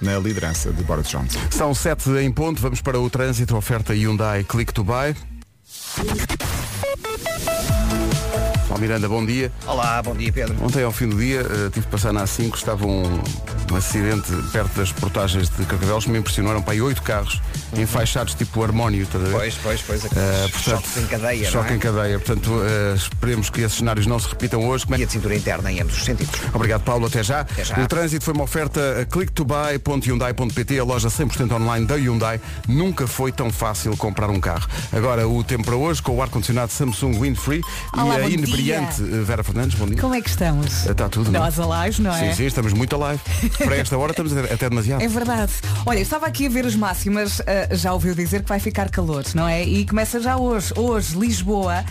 na liderança de Boris Johnson. São sete em ponto, vamos para o trânsito, oferta Hyundai Click to Buy. Paulo Miranda, bom dia. Olá, bom dia Pedro. Ontem ao fim do dia eh, tive de passar na A5, estava um, um acidente perto das portagens de Carcavelos que me impressionaram para aí oito carros enfaixados tipo harmónio, estás a ver? Pois, pois, pois, aqueles portanto, choques em cadeia, Choque não é? em cadeia. Portanto, eh, esperemos que esses cenários não se repitam hoje. Como é E a cintura interna em ambos os sentidos. Obrigado, Paulo. Até já. Até já. O trânsito foi uma oferta a clicktobuy.hyundai.pt, a loja 100% online da Hyundai. Nunca foi tão fácil comprar um carro. Agora, o tempo para hoje, com o ar-condicionado Samsung Windfree Olá, e a inebriante eh, Vera Fernandes. Bom dia. Como é que estamos? Está tudo, não é? Nós alive, não é? Sim, sim, estamos muito alive. Para esta hora estamos até demasiado. É verdade. Olha, estava aqui a ver as máximas, ah, já ouviu dizer que vai ficar calor, não é? E começa já hoje. Hoje, Lisboa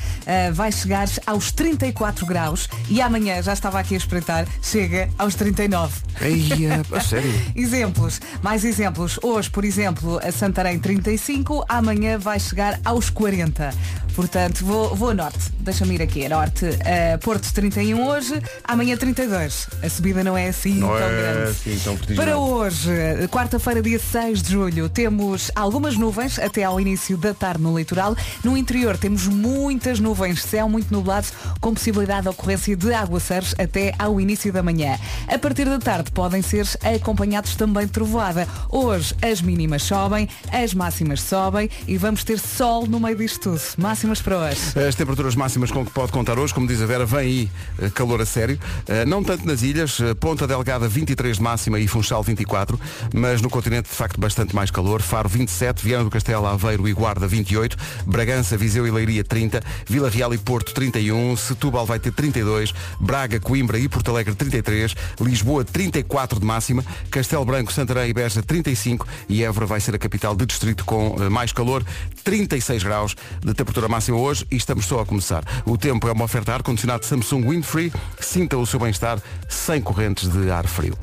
vai chegar aos 34 graus e amanhã, já estava aqui a espreitar, chega aos 39. Eia, a sério. Exemplos, mais exemplos. Hoje, por exemplo, a Santarém 35, amanhã vai chegar aos 40. Portanto, vou, vou a norte. Deixa-me ir aqui a norte. Uh, Porto 31 hoje, amanhã 32. A subida não é assim Não tão é grande. assim tão. Para hoje, quarta-feira, dia 6 de julho, temos algumas nuvens até ao início da tarde no litoral. No interior temos muitas nuvens, céu muito nublado, com possibilidade de ocorrência de aguaceiros até ao início da manhã. A partir da tarde podem ser acompanhados também de trovoada. Hoje as mínimas sobem, as máximas sobem e vamos ter sol no meio disto tudo. Máximas para hoje. As temperaturas máximas com que pode contar hoje, como diz a Vera, vem aí eh, calor a sério. Eh, Não tanto nas ilhas, eh, Ponta Delgada 23 de máxima e Funchal 24, mas no continente de facto bastante mais calor. Faro 27, Viana do Castelo, Aveiro e Guarda 28, Bragança, Viseu e Leiria 30, Vila Real e Porto 31, Setúbal vai ter 32, Braga, Coimbra e Porto Alegre 33, Lisboa 34 de máxima, Castelo Branco, Santarém e Beja 35 e Évora vai ser a capital de distrito com mais calor, 36 graus de temperatura máxima hoje e estamos só a começar. O tempo é uma oferta ar-condicionado Samsung Windfree, sinta o seu bem-estar sem correntes de ar frio.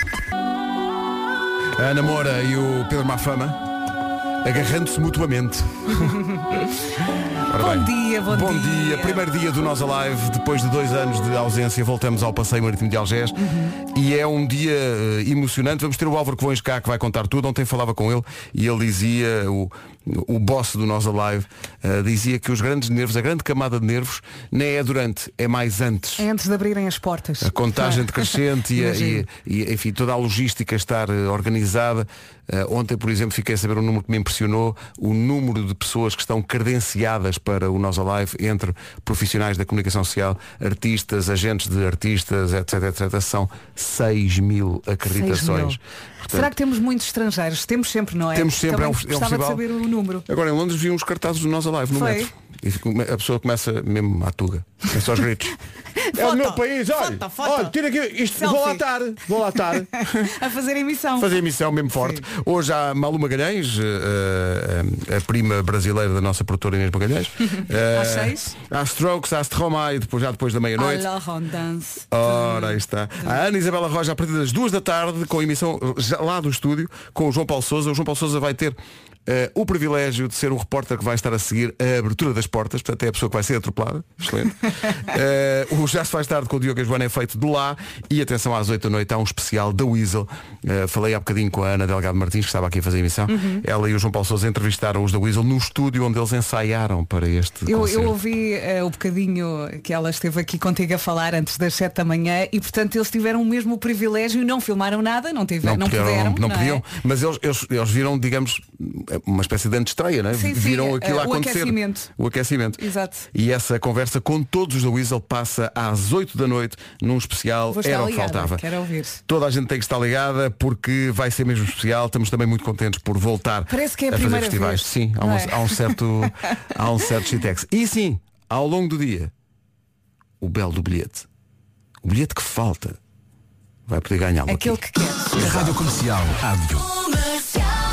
A Ana Moura e o Pedro Mafama agarrando-se mutuamente. Bom dia, bom dia. dia. Primeiro dia do Nós Alive, depois de dois anos de ausência, voltamos ao Passeio Marítimo de Algés Uhum. e é um dia eh, emocionante. Vamos ter o Álvaro Covões cá que vai contar tudo. Ontem falava com ele e ele dizia, o, o boss do Nós Alive, eh, dizia que os grandes nervos, a grande camada de nervos, nem é durante, é mais antes. É antes de abrirem as portas. A contagem decrescente e, a- e, e, enfim, toda a logística estar eh, organizada. Eh, ontem, por exemplo, fiquei a saber um número que me impressionou, o número de pessoas que estão credenciadas para o Nós Alive entre profissionais da comunicação social, artistas, agentes de artistas, etc, etc, são 6 mil acreditações. mil. Portanto, Será que temos muitos estrangeiros? Temos sempre, não é? Temos sempre, Também é um- é um festival. de saber o número. Agora em Londres vi uns cartazes do Nós Alive no Foi? metro. E a pessoa começa mesmo à tuga. É só os gritos. é o meu país, olha, foto, foto. olha, tira aqui, isto, vou lá estar, vou lá estar. a fazer emissão. fazer emissão mesmo forte. Hoje há Malu Magalhães, eh, eh, a prima brasileira da nossa produtora Inês Magalhães. Eh, Às seis. Há Strokes, há Stromae, depois, já depois da meia-noite. Ora, aí está. A Ana Isabela Roja a partir das duas da tarde, com a emissão já lá do estúdio, com o João Paulo Souza. O João Paulo Souza vai ter eh, o privilégio de ser o repórter que vai estar a seguir a abertura das portas, portanto é a pessoa que vai ser atropelada. Excelente. Eh, o Já se faz tarde com o Diogo Joana é feito de lá e atenção às 8 da noite há um especial da Weasel. Eh, falei há bocadinho com a Ana Delgado Martins, que estava aqui a fazer a emissão. Uhum. Ela e o João Paulo Souza entrevistaram os da Weasel no estúdio onde eles ensaiaram para este Eu, eu ouvi o bocadinho que ela esteve aqui contigo a falar antes das 7 da manhã e portanto eles tiveram o mesmo privilégio e não filmaram nada, não, tiveram, não, puderam, puderam. não é? podiam, mas eles, eles, eles viram, digamos, uma espécie de antestreia, né? Sim, sim, viram aquilo eh, a o acontecer. aquecimento. O aquecimento. Exato. E essa conversa com todos os da Weasel passa às 8 da noite num especial Vou estar Era o que ligada, faltava. quero ouvir. Toda a gente tem que estar ligada porque vai ser mesmo especial. Estamos também muito contentes por voltar Parece que é a a fazer primeira festivais. vez, Sim, há um, não é? há um certo há um certo shitex. E sim, ao longo do dia, o belo do bilhete. O bilhete que falta vai poder ganhá-lo. Aquele aqui. que queres. Rádio Comercial. Rádio.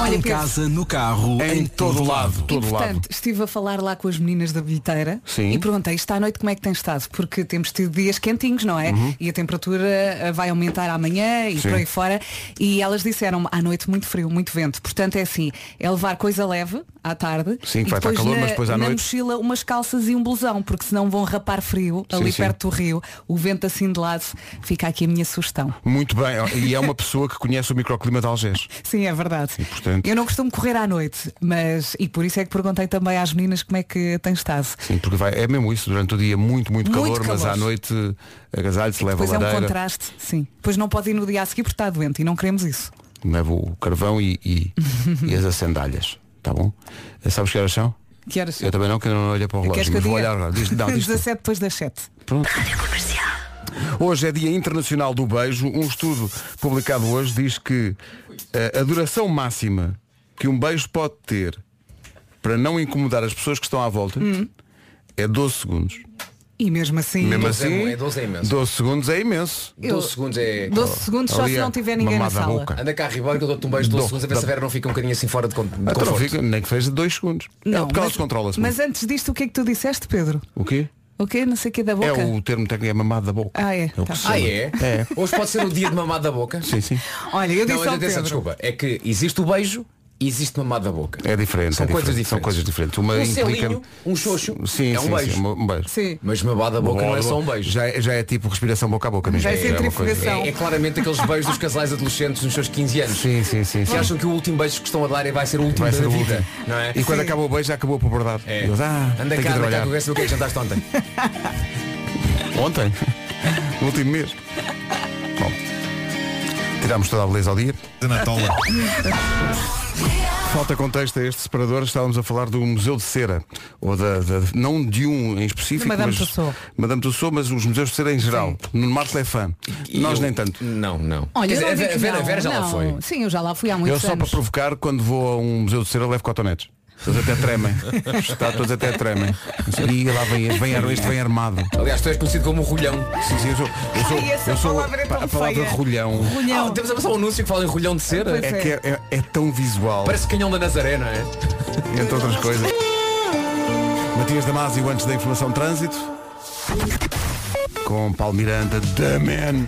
Olha, em Pedro. casa, no carro, Em todo lado. Todo Entretanto, lado. estive a falar lá com as meninas da bilheteira Sim. e perguntei, está à noite como é que tem estado? Porque temos tido dias quentinhos, não é? E a temperatura eh, vai aumentar amanhã e Uhum. Sim. por aí fora. E elas disseram à noite muito frio, muito vento. Portanto é assim, é levar coisa leve à tarde Sim, que e vai estar depois calor, na, mas depois à na noite- mochila umas calças e um blusão, porque senão vão rapar frio Sim, ali sim. perto do rio. O vento assim de lado, fica aqui a minha sugestão. Muito bem. E é uma pessoa que conhece o microclima de Algés. Sim, é verdade. E, portanto- Eu não costumo correr à noite, mas e por isso é que perguntei também às meninas como é que tem estado. Sim, porque vai, é mesmo isso, durante o dia muito, muito, Muito calor, mas calor. à noite agasalho-se, leva Pois a é um lareira, contraste, sim. Pois não pode ir no dia a seguir porque está doente e não queremos isso. leva o carvão e, e, e as sandálias. Tá bom? Sabes que horas são? Que horas são? Eu também não, que eu não olhei para o relógio. Queres que eu mas vou diga? olhar agora. Diz, não, diz tu. 17 depois das 7. Pronto. Hoje é Dia Internacional do Beijo. Um estudo publicado hoje diz que a duração máxima que um beijo pode ter para não incomodar as pessoas que estão à volta Hum. é 12 segundos. E mesmo assim, Mesmo 12 é assim, é 12 é imenso. 12 segundos é imenso. Eu- 12 segundos é. 12 segundos só Ali se é não tiver ninguém na sala. boca. Anda cá, Ribeiro, que eu dou-te um beijo de 12 Dou, segundos a ver se a. Vera não fica um bocadinho assim fora de, con- de Então não conforto. fica, nem que seja 2 segundos. é porque ela se controla-se. mas muito. antes disto, o que é que tu disseste, Pedro? O quê? O quê? Não sei o que da boca? É o termo técnico é mamado da boca. Ah, é, o tá. Ah, é? É. Hoje pode ser o dia de mamado da boca? Sim, sim. Olha, eu Não, disse mas ao atenção, Pedro. desculpa. É que existe o beijo existe mamado da boca. É diferente. São é coisas diferente. São diferentes. coisas diferentes. Uma Um implica... selinho, um xoxo, Sim, é um sim, beijo. sim, um beijo. Sim. Mas mamado da boca não é só um beijo. Já, é- já é tipo respiração boca a boca mesmo. Já é uma coisa- centrifugação. É, é claramente aqueles beijos dos casais adolescentes nos seus 15 anos. Sim, sim, sim. Que sim. acham que o último beijo que estão a dar é- vai ser o último Vai da ser o vida. último. Não é? E quando Sim. acaba o beijo já acabou a puberdade. É. Eles, ah, anda cá, anda cá, que eu o que é que jantaste ontem. Ontem. no último mês. Bom. Tirámos toda a beleza ao dia. Falta contexto a este separador, estávamos a falar do Museu de Cera, ou da, da- não de um em específico, De Madame mas Tussauds. Madame Tussauds, mas os museus de cera em geral. No Marco é fã. Nós Eu- nem tanto. Não, não. Olha, Quer eu não dizer, digo a Vera, não, a Vera já lá não. foi. Sim, eu já lá fui há Eu muitos só para anos. provocar, quando vou a um museu de cera, levo cotonetes. Todos até tremem. Os estátuas até tremem. E lá vem, vem, este vem armado. Aliás, tu és conhecido como rolhão. Sim, sim, eu sou, eu sou, Ai, eu sou palavra é a palavra feia. rolhão. Rolhão. Ah, temos a passar um anúncio que fala em rolhão de cera. Pois É que é, é- é tão visual, Parece canhão da Nazaré, não é? entre outras coisas. Matias Damasio antes da informação de trânsito. Com Paulo Miranda, The Man.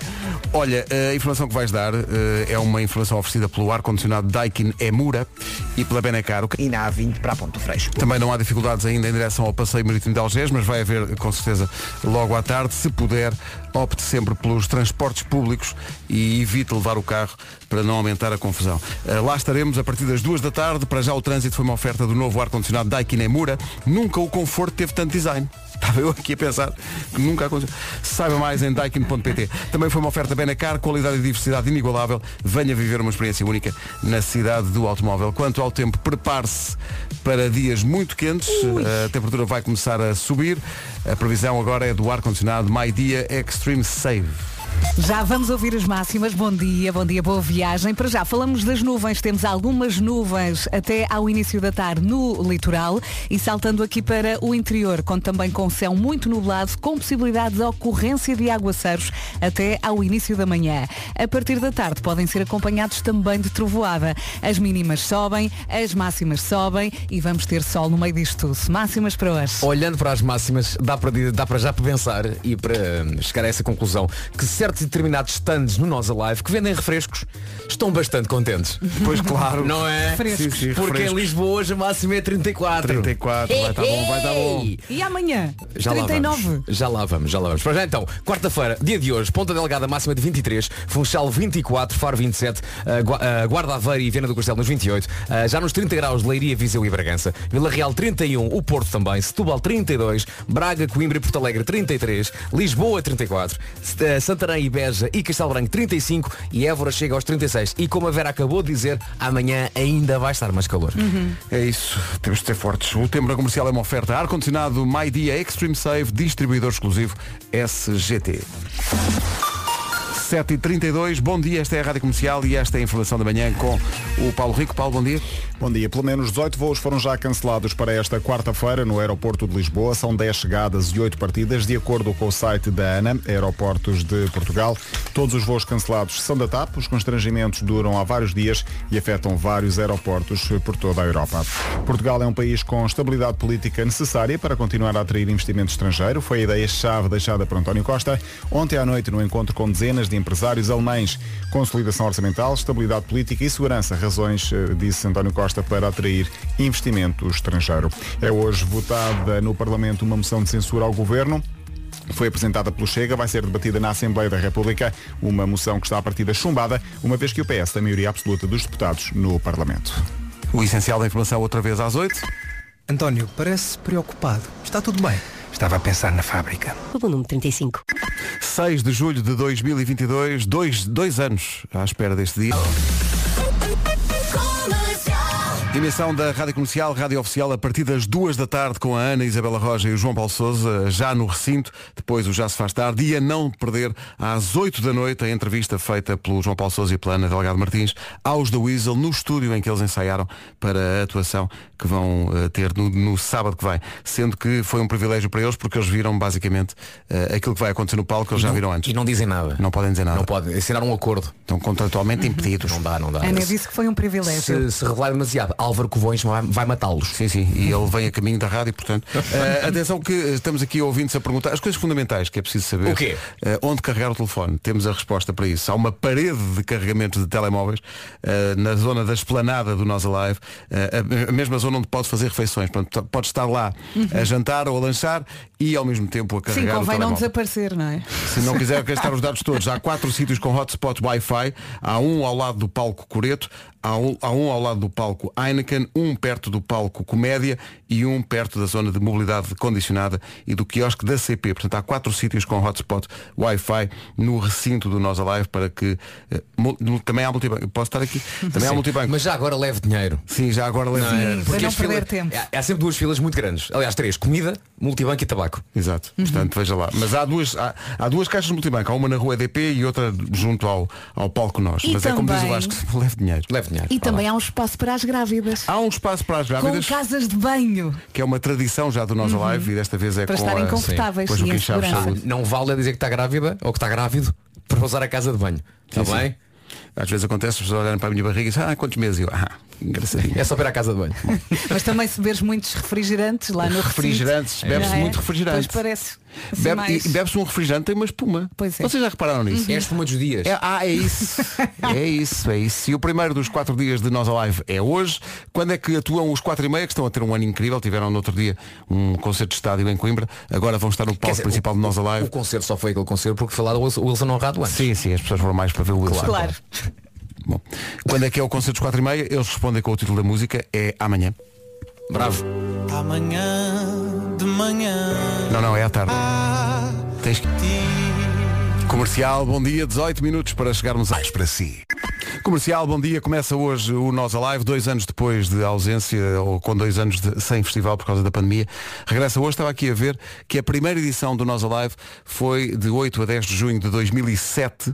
Olha, a informação que vais dar eh, é uma informação oferecida pelo ar-condicionado Daikin Emura e pela Benacar. O que- E na A20 para a Ponto Freixo. Também não há dificuldades ainda em direção ao passeio marítimo de Algés, mas vai haver com certeza logo à tarde. Se puder, opte sempre pelos transportes públicos e evite levar o carro para não aumentar a confusão. Eh, Lá estaremos a partir das duas da tarde. Para já o trânsito foi uma oferta do novo ar-condicionado Daikin Emura. Nunca o conforto teve tanto design. Estava eu aqui a pensar que nunca aconteceu. Saiba mais em daikin.pt. Também foi uma oferta Benacar, qualidade e diversidade inigualável. Venha viver uma experiência única na cidade do automóvel. Quanto ao tempo, prepare-se para dias muito quentes. A temperatura vai começar a subir. A previsão agora é do ar-condicionado My Dia Extreme Save. Já vamos ouvir as máximas. Bom dia, bom dia, boa viagem. Para já falamos das nuvens. Temos algumas nuvens até ao início da tarde no litoral e saltando aqui para o interior, com também com céu muito nublado, com possibilidade de ocorrência de aguaceiros até ao início da manhã. A partir da tarde podem ser acompanhados também de trovoada. As mínimas sobem, as máximas sobem e vamos ter sol no meio disto tudo. Máximas para hoje. Olhando para as máximas, dá para, dá para já pensar e para hum, chegar a essa conclusão que certos e determinados stands no Nós Alive que vendem refrescos estão bastante contentes. Pois claro. Não é? Sim, sim, Porque refrescos. em Lisboa hoje a máxima é 34. 34, vai estar bom, vai estar bom. E amanhã? Já lá 39. vamos. Já lá vamos, já lá vamos. Para já então, quarta-feira, dia de hoje, Ponta Delgada máxima de 23, Funchal 24, Faro 27, uh, Gua- uh, Guarda Aveira e Viana do Castelo nos 28, uh, já nos 30 graus Leiria, Viseu e Bragança, Vila Real 31, o Porto também, Setúbal 32, Braga, Coimbra e Porto Alegre 33, Lisboa 34, S- uh, Santarém e Beja e Castelo Branco 35 e Évora chega aos 36. E como a Vera acabou de dizer, amanhã ainda vai estar mais calor. É isso, temos de ser fortes. O tempo na comercial é uma oferta ar-condicionado My Dia Extreme Save, distribuidor exclusivo SGT. 7h32, bom dia, esta é a Rádio Comercial e esta é a informação da manhã com o Paulo Rico. Paulo, bom dia. Bom dia. Pelo menos 18 voos foram já cancelados para esta quarta-feira no aeroporto de Lisboa. São 10 chegadas e 8 partidas, de acordo com o site da ANA, Aeroportos de Portugal. Todos os voos cancelados são da TAP. Os constrangimentos duram há vários dias e afetam vários aeroportos por toda a Europa. Portugal é um país com estabilidade política necessária para continuar a atrair investimento estrangeiro. Foi a ideia-chave deixada por António Costa ontem à noite no encontro com dezenas de empresários alemães. Consolidação orçamental, estabilidade política e segurança, razões, eh, disse António Costa, para atrair investimento estrangeiro. É hoje votada no Parlamento uma moção de censura ao Governo. Foi apresentada pelo Chega, vai ser debatida na Assembleia da República, uma moção que está a partida chumbada, uma vez que o PS tem a maioria absoluta dos deputados no Parlamento. O essencial da informação outra vez às 8. António, parece preocupado. Está tudo bem. Estava a pensar na fábrica. O número 35. 6 de julho de 2022, dois, dois anos à espera deste dia. Emissão da Rádio Comercial, Rádio Oficial, a partir das duas da tarde com a Ana Isabela Roja e o João Paulo Souza, já no recinto, depois o Já se faz tarde, e a não perder às 8 da noite a entrevista feita pelo João Paulo Souza e pela Ana Delgado Martins aos da Weasel, no estúdio em que eles ensaiaram para a atuação que vão uh, ter no, no, sábado que vem. Sendo que foi um privilégio para eles porque eles viram basicamente uh, aquilo que vai acontecer no palco, eles e já não, viram antes. E não dizem nada. Não podem dizer nada. Não podem. Assinar um acordo. Estão contratualmente impedidos. Não dá, não dá. Ana disse que foi um privilégio. Se, se revelar demasiado, Álvaro Covões vai, vai matá-los. Sim, sim. E ele vem a caminho da rádio, portanto. Uh, atenção que estamos aqui ouvindo-se a perguntar as coisas fundamentais que é preciso saber. O quê? Uh, onde carregar o telefone? Temos a resposta para isso. Há uma parede de carregamento de telemóveis uh, na zona da esplanada do Nós Alive, a mesma zona onde pode fazer refeições. Portanto, pode estar lá uhum. a jantar ou a lanchar e ao mesmo tempo a carregar Sim, o convém telemóvel. não desaparecer, não é? Se não quiser gastar os dados todos, há quatro sítios com hotspot Wi-Fi. Há um ao lado do palco Coreto, há um, há um ao lado do palco Heineken, um perto do palco Comédia e um perto da zona de mobilidade condicionada e do quiosque da CP. Portanto, há quatro sítios com hotspot Wi-Fi no recinto do Nós Alive para que uh, também há multibanco. Posso estar aqui? Também Sim, há multibanco. Mas já agora leve dinheiro. Sim, já agora leve não, dinheiro. Para não perder filas, tempo. Há, há sempre duas filas muito grandes. Aliás, três. Comida, multibanco e tabaco. Exato. Uhum. Portanto, veja lá. Mas há duas, há, há, duas caixas de multibanco. Há uma na rua EDP e outra junto ao, ao palco Nós. E Mas também... é como diz o Vasco, leve dinheiro. Leve dinheiro. E também há um espaço para as grávidas. Há um espaço para as grávidas. Com casas de banho. Que é uma tradição já do Nós Alive e desta vez é para com estarem a... confortáveis Sim. em segurança. Não vale dizer que está grávida ou que está grávido para usar a casa de banho. Está sim, bem? Sim. Às vezes acontece as pessoas olharem para a minha barriga e dizem, ah, quantos meses? Eu, ah, engraçadinho. É só para a casa de banho. Mas também se beberes muitos refrigerantes lá no Refrigerantes, bebe-se é? muito refrigerante. Pois parece. Assim Bebe, mais... E bebe-se um refrigerante tem uma espuma. Pois é. Vocês já repararam nisso? É a espuma dos dias. É, ah, é isso. é isso, é isso. E o primeiro dos quatro dias de Nós Alive é hoje. Quando é que atuam os quatro e meia, que estão a ter um ano incrível, tiveram no outro dia um concerto de estádio em Coimbra, agora vão estar no palco dizer, principal o, de Nós Alive. O concerto só foi aquele concerto porque lá o Wilson Honrado antes. Sim, sim, as pessoas foram mais para ver o Wilson. Claro. Bom, quando é que é o concerto dos quatro e meia? Eles respondem com o título da música, é amanhã. Bravo. Amanhã de manhã. Não, não, é à tarde. Tens que... Comercial, bom dia, 18 minutos para chegarmos a... para si. Comercial, bom dia. Começa hoje o Nós Alive, dois anos depois de ausência, ou com dois anos de, sem festival por causa da pandemia. Regressa hoje, estava aqui a ver que a primeira edição do Nós Alive foi de 8 a 10 de junho de 2007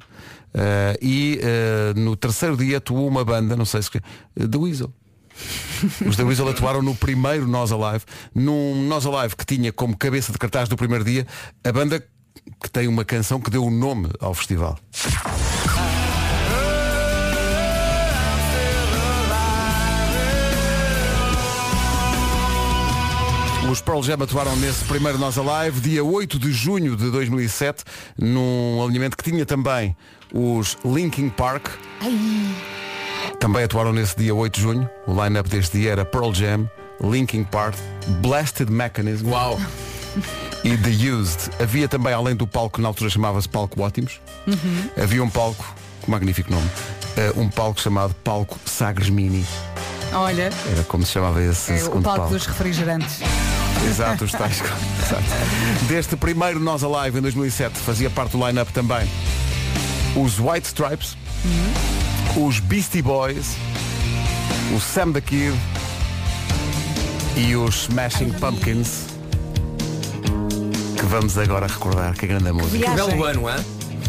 uh, e uh, no terceiro dia atuou uma banda, não sei se... Uh, The Weasel. Os The Weasel atuaram no primeiro Nós Alive, num Nós Alive que tinha como cabeça de cartaz do primeiro dia a banda que tem uma canção que deu o nome ao festival. Os Pearl Jam atuaram nesse primeiro Nós Alive, dia 8 de junho de 2007, num alinhamento que tinha também os Linkin Park. Ai. Também atuaram nesse dia 8 de junho. O line-up deste dia era Pearl Jam, Linkin Park, Blasted Mechanism Uau. e The Used. Havia também, além do palco, que na altura chamava-se Palco Ótimos, uhum. havia um palco, um magnífico nome, uh, um palco chamado Palco Sagres Mini. Olha. Era como se chamava esse é, segundo o palco, palco. dos refrigerantes. Exato, os tais. Exato. Deste primeiro Nós Alive em 2007 fazia parte do line-up também os White Stripes, uhum. os Beastie Boys, o Sam the Kid e os Smashing Pumpkins que vamos agora recordar que grande música. Que belo ano, hein?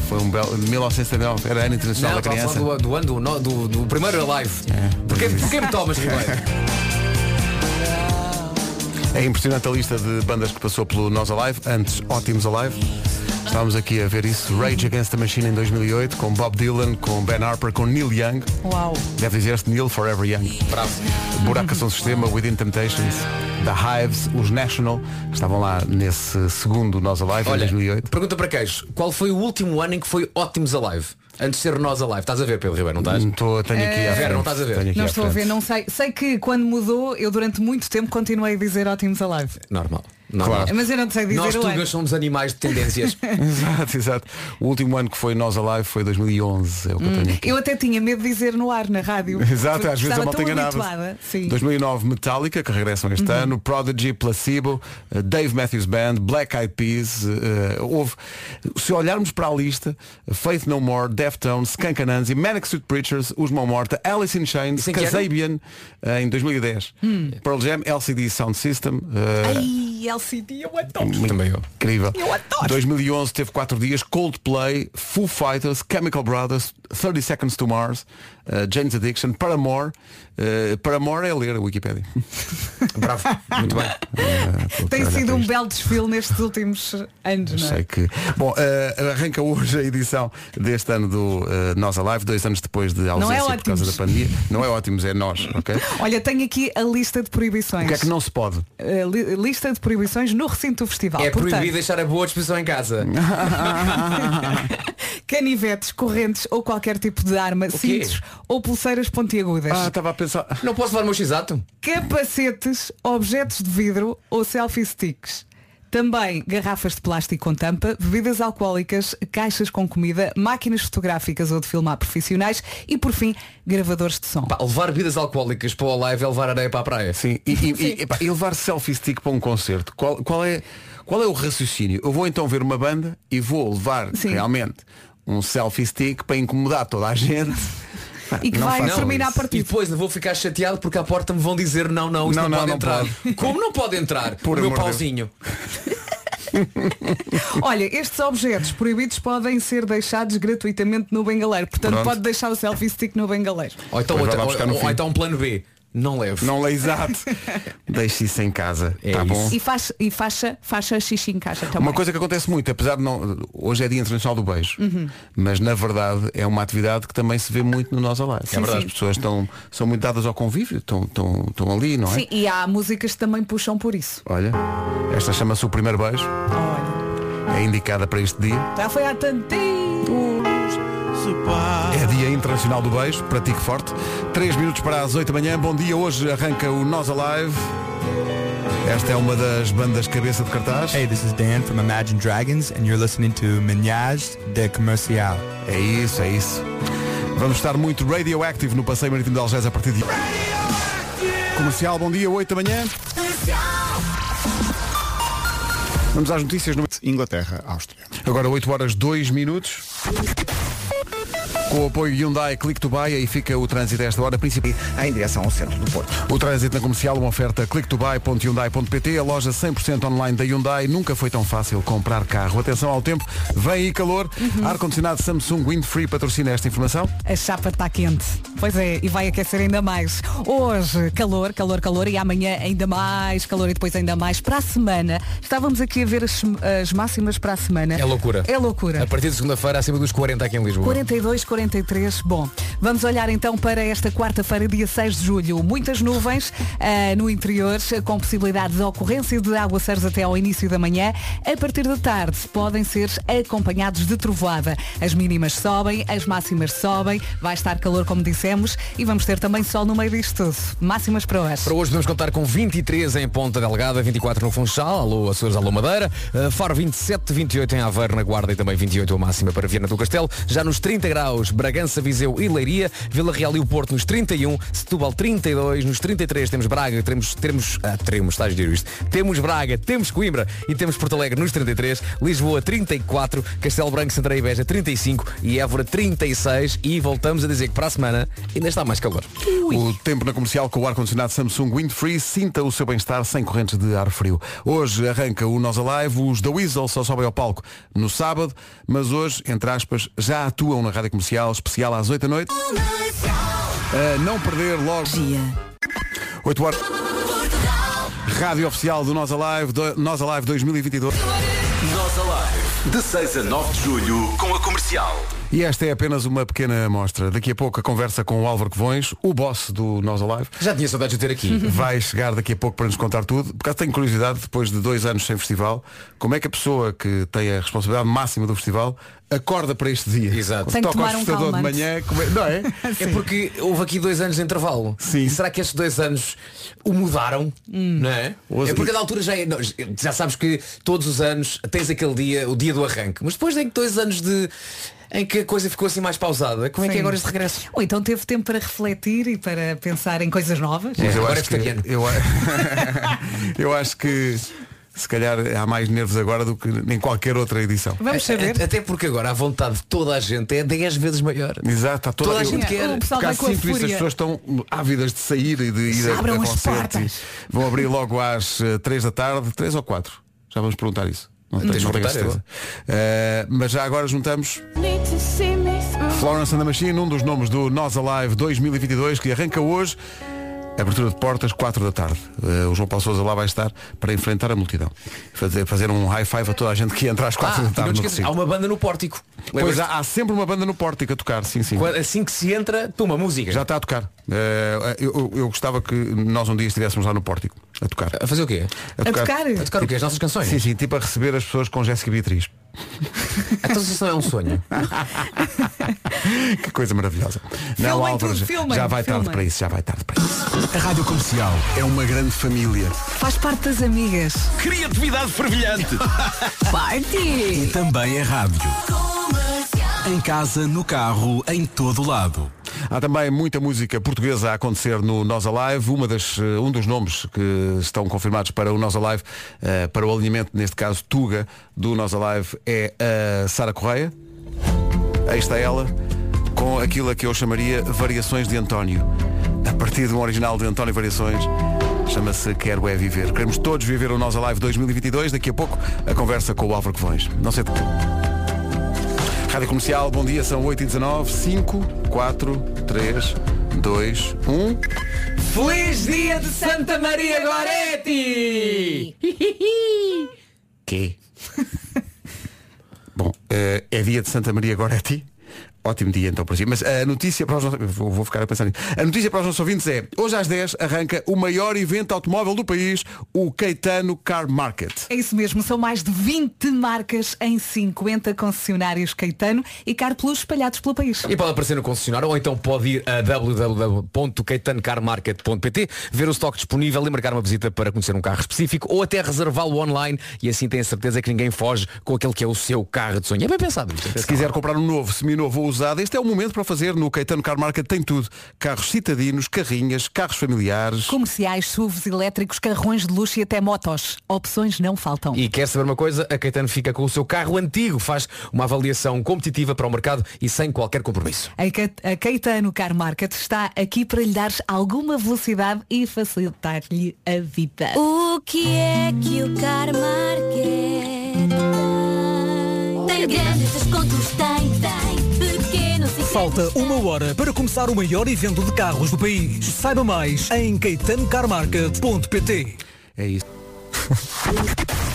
Foi um belo. 1979, era ano internacional Não, da a criança. do, do ano, do, do, do primeiro live. Porquê, porquê me tomas, Ribeiro? É impressionante a lista de bandas que passou pelo Nós Alive, antes Ótimos Alive. Estávamos aqui a ver isso. Rage Against the Machine em 2008, com Bob Dylan, com Ben Harper, com Neil Young. Uau. Deve dizer-se Neil Forever Young. Bravo. Buraca São Sistema, Within Temptations, The Hives, os National, que estavam lá nesse segundo Nós Alive em Olha, 2008. pergunta para queixo. Qual foi o último ano em que foi ótimos alive? Antes de ser nós alive. Estás a ver, Pedro Ribeiro, não estás? Estou, tenho aqui à Vera, frente. não estás a ver? Não estou a ver, não sei. Sei que quando mudou, eu durante muito tempo continuei a dizer ótimos alive. Normal. Normal. Claro. Mas eu não sei dizer Nós tugas somos animais de tendências. Exato, exato. O último ano que foi Nós Alive foi 2011, é o que eu tenho aqui. Eu até tinha medo de dizer no ar, na rádio. Exato, às vezes a malta enganava. habituada. Sim. 2009 Metallica, que regressam este ano, Prodigy, Placebo, eh, Dave Matthews Band, Black Eyed Peas, eh, houve, se olharmos para a lista, Faith No More, Deftones, Skunk Anansi, Manic Street Preachers, Os Mão Morta, Alice in Chains? Kasabian, eh, em 2010, Pearl Jam, LCD Sound System, Ai, LCD, eu adoro. Também eu. Incrível. Eu adoro. 2011 teve 4 dias, Coldplay, Foo Fighters, Chemical Brothers, 30 Seconds to Mars, uh, Jane's Addiction, Paramore. Uh, Paramore é ler a Wikipedia. Bravo. Muito bem. Uh, Tem sido um belo desfile nestes últimos anos, não é? Sei que. Bom, uh, arranca hoje a edição deste ano do uh, Nós Alive, dois anos depois de ausência é por causa da pandemia. Não é ótimos, é nós, ok? Olha, tenho aqui a lista de proibições. O que é que não se pode? Li- lista de proibições no recinto do festival. É Portanto, proibido deixar a boa disposição em casa. canivetes, correntes ou qualquer tipo de arma, cintos ou pulseiras pontiagudas. Ah, estava a pensar. Não posso levar o meu x-ato? Capacetes, objetos de vidro ou selfie sticks. Também garrafas de plástico com tampa, bebidas alcoólicas, caixas com comida, máquinas fotográficas ou de filmar profissionais e, por fim, gravadores de som. Pá, levar bebidas alcoólicas para o live é levar areia para a praia. Sim, e, e- e, epá, e levar selfie stick para um concerto, qual, qual é, qual é o raciocínio? Eu vou então ver uma banda e vou levar Sim. realmente um selfie stick para incomodar toda a gente. E que Não vai terminar a isso. E partida. depois vou ficar chateado porque à porta me vão dizer não, não, isto Não, não, não, pode não entrar. pode. Como não pode entrar? Por o meu pauzinho. Olha, estes objetos proibidos podem ser deixados gratuitamente no bengaleiro. Portanto, Pronto. pode deixar o selfie stick no bengaleiro. Ou então, ou, ou- ou então um plano B. Não levo. Não lê exato. Deixe isso em casa. É tá bom? isso. E, faixa, e faixa, faixa xixi em caixa também. Uma coisa que acontece muito, apesar de não. Hoje é dia internacional do beijo. Uhum. Mas na verdade é uma atividade que também se vê muito no Nós Alive. Sim, sim. As pessoas estão, são muito dadas ao convívio, estão, estão, estão ali, não é? Sim, e há músicas que também puxam por isso. Olha, esta chama-se o primeiro beijo. Olha, É indicada para este dia. já foi há tanto tempo. É Dia Internacional do Beijo, pratique forte. 3 minutos para as 8 da manhã. Bom dia, hoje arranca o Nós Alive. Esta é uma das bandas cabeça de cartaz. Hey, this is Dan from Imagine Dragons, and you're listening to Menage de Comercial. É isso, é isso. Vamos estar muito radioactive no Passeio Marítimo de Algés a partir de... Comercial, bom dia, 8 da manhã. Vamos às notícias no... Inglaterra, Áustria. Agora 8 horas 2 minutos. Com o apoio Hyundai Click to Buy, aí fica o trânsito a esta hora principal. em direção ao centro do Porto. O trânsito na comercial, uma oferta clicktobuy.hyundai.pt, a loja 100% online da Hyundai. Nunca foi tão fácil comprar carro. Atenção ao tempo, vem aí calor. Ar-condicionado Samsung Windfree patrocina esta informação. A chapa está quente. Pois é, e vai aquecer ainda mais. Hoje, calor, calor, calor e amanhã ainda mais calor e depois ainda mais. Para a semana, estávamos aqui a ver as, as máximas para a semana. É loucura. É loucura. A partir de segunda-feira acima dos 40 aqui em Lisboa. 42, 43. Bom, vamos olhar então para esta quarta-feira, dia 6 de julho. Muitas nuvens ah, no interior, com possibilidade de ocorrência de aguaceiros até ao início da manhã. A partir da tarde podem ser acompanhados de trovoada. As mínimas sobem, as máximas sobem, vai estar calor como dissemos e vamos ter também sol no meio disto tudo. Máximas para hoje. Para hoje podemos contar com 23 em Ponta Delgada, 24 no Funchal, alô Açores, alô Madeira, uh, Faro 27, 28 em Aveiro, na Guarda e também 28 a máxima para Viana do Castelo. Já nos 30 graus Bragança, Viseu e Leiria, Vila Real e o Porto nos 31, Setúbal 32, nos 33 temos Braga, temos, temos, ah, teremos, está a giro isto, temos Braga, temos Coimbra e temos Porto Alegre nos 33, Lisboa 34, Castelo Branco, Santarém e Beja 35 e Évora 36 e voltamos a dizer que para a semana ainda está mais calor. O tempo na comercial com o ar-condicionado Samsung Windfree, sinta o seu bem-estar sem correntes de ar frio. Hoje arranca o Nós Alive, os da Weasel só sobem ao palco no sábado, mas hoje, entre aspas, já atuam na rádio comercial, especial às 8 da noite. A não perder logo. 8 horas. Rádio oficial do Nós Alive, do, Nós Alive 2022. Nós Alive, de 6 a 9 de julho, com a comercial. E esta é apenas uma pequena amostra. Daqui a pouco a conversa com o Álvaro Covões, o boss do Nós Alive. Já tinha saudades de ter aqui. Vai chegar daqui a pouco para nos contar tudo. Por acaso tenho curiosidade, depois de dois anos sem festival, como é que a pessoa que tem a responsabilidade máxima do festival acorda para este dia? Exato. Tem que Toca tomar ao um despertador de calmante. manhã, como é- não é? É porque houve aqui dois anos de intervalo. Sim. E será que estes dois anos o mudaram? Não é? É porque da altura já, é- não, já sabes que todos os anos tens aquele dia, o dia do arranque. Mas depois tem dois anos de em que a coisa ficou assim mais pausada. Como é que é Sim. agora este regresso? Ou então teve tempo para refletir e para pensar em coisas novas. Mas eu agora é acho que, eu, eu acho que se calhar há mais nervos agora do que em qualquer outra edição. Vamos saber. Até porque agora a vontade de toda a gente é 10 vezes maior. Exato, está toda, Toda a gente quer. O pessoal Porque vai há com a isso, as pessoas estão ávidas de sair e de ir a, a concertos. Vão abrir logo às 3 da tarde, 3 ou 4. Já vamos perguntar isso. Não tenho, não tenho certeza. Eh, mas já agora juntamos Florence and the Machine, um dos nomes do Nós Alive 2022, que arranca hoje. Abertura de portas, 4 da tarde. Eh, o João Paulo Sousa lá vai estar para enfrentar a multidão. Fazer, fazer um high five a toda a gente que entra às 4 Ah, da não tarde esqueças, há uma banda no pórtico. Pois há, há sempre uma banda no pórtico a tocar, sim, sim. Quando- Assim que se entra, toma música. Já está a tocar. Eh, eu, eu- eu gostava que nós um dia estivéssemos lá no pórtico a tocar. A fazer o quê? A tocar? A tocar o quê? As nossas canções? Sim, sim, tipo a receber as pessoas com Jéssica Beatriz. Então isso não é um sonho. Que coisa maravilhosa. Filmem Álvaro, tudo, já- filmem, já vai tarde para isso, já vai tarde para isso. A Rádio Comercial é uma grande família. Faz parte das amigas. Criatividade fervilhante. Party! E também é rádio. Em casa, no carro, em todo lado. Há também muita música portuguesa a acontecer no Nós Alive. Uma das, eh, um dos nomes que estão confirmados para o Nós Alive, eh, para o alinhamento, neste caso Tuga, do Nós Alive, é a Sara Correia. Aí está ela, com aquilo a que eu chamaria Variações de António. A partir de um original de António Variações, chama-se Quero é Viver. Queremos todos viver o Nós Alive 2022. Daqui a pouco, a conversa com o Álvaro Covões. Não sei de quê. Rádio Comercial, bom dia, são 8h19, 5, 4, 3, 2, 1. Feliz dia de Santa Maria Goretti! Quê? Bom, eh, é dia de Santa Maria Goretti. Ótimo dia então para si. Mas a notícia para os nossos... vou, vou ficar a pensar nisso. A notícia para os nossos ouvintes é hoje às 10 arranca o maior evento automóvel do país, o Caetano Car Market. É isso mesmo, são mais de 20 marcas em 50 concessionários Caetano e Car Plus espalhados pelo país. E pode aparecer no concessionário ou então pode ir a www.caetanocarmarket.pt ver o estoque disponível e marcar uma visita para conhecer um carro específico ou até reservá-lo online e assim tem a certeza que ninguém foge com aquele que é o seu carro de sonho. É bem pensado. isto, Se quiser comprar um novo, seminovo ou usado, este é o momento para fazer. No Caetano Car Market tem tudo. Carros citadinos, carrinhas, carros familiares. Comerciais, SUVs elétricos, carrões de luxo e até motos. Opções não faltam. E quer saber uma coisa? A Caetano fica com o seu carro antigo, faz uma avaliação competitiva para o mercado e sem qualquer compromisso. A Ca- A Caetano Car Market está aqui para lhe dar alguma velocidade e facilitar-lhe a vida. O que é que o Car Market tem? Tem grandes descontos, tem. Falta uma hora para começar o maior evento de carros do país. Saiba mais em caetanocarmarket.pt É isso.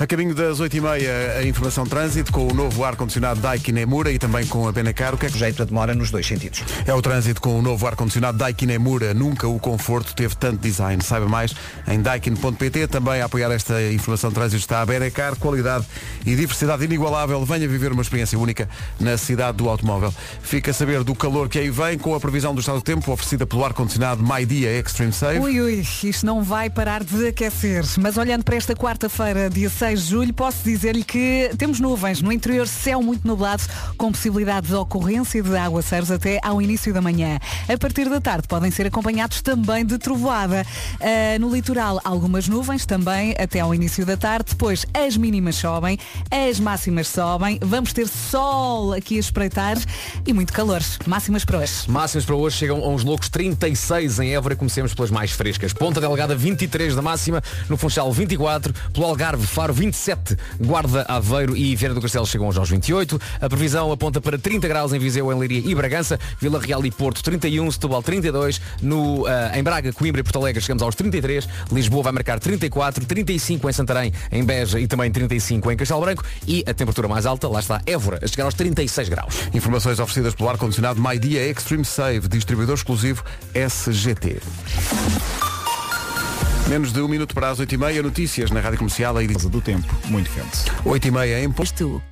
A caminho das 8h30, a informação trânsito com o novo ar-condicionado Daikin Emura e também com a Benacar. O que é que Jeito a demora nos dois sentidos. É o trânsito com o novo ar-condicionado Daikin Emura. Nunca o conforto teve tanto design. Saiba mais em daikin.pt. Também a apoiar esta informação de trânsito está a Benacar. Qualidade e diversidade inigualável. Venha viver uma experiência única na cidade do automóvel. Fica a saber do calor que aí vem com a previsão do estado do tempo oferecida pelo ar-condicionado My Dia Extreme Save. Ui, ui, isto não vai parar de aquecer. Mas olhando para esta quarta-feira, dia 6 6 de julho, posso dizer-lhe que temos nuvens no interior, céu muito nublado, com possibilidade de ocorrência de aguaceiros até ao início da manhã. A partir da tarde podem ser acompanhados também de trovoada. Ah, no litoral, algumas nuvens também até ao início da tarde. Depois, as mínimas sobem, as máximas sobem. Vamos ter sol aqui a espreitar e muito calor. Máximas para hoje. Máximas para hoje chegam a uns loucos 36 em Évora. Comecemos pelas mais frescas. Ponta Delgada 23 da máxima, no Funchal 24, pelo Algarve Faro 27, Guarda Aveiro e Vieira do Castelo chegam hoje aos 28. A previsão aponta para 30 graus em Viseu, em Leiria e Bragança, Vila Real e Porto 31, Setúbal 32, no, ah, em Braga, Coimbra e Porto Alegre chegamos aos 33, Lisboa vai marcar 34, 35 em Santarém, em Beja e também 35 em Castelo Branco e a temperatura mais alta, lá está Évora, a chegar aos 36 graus. Informações oferecidas pelo ar-condicionado My Dia Extreme Save, distribuidor exclusivo SGT. Menos de um minuto para as 8h30, notícias na Rádio Comercial aí do tempo, muito quente. 8h30 em Posto.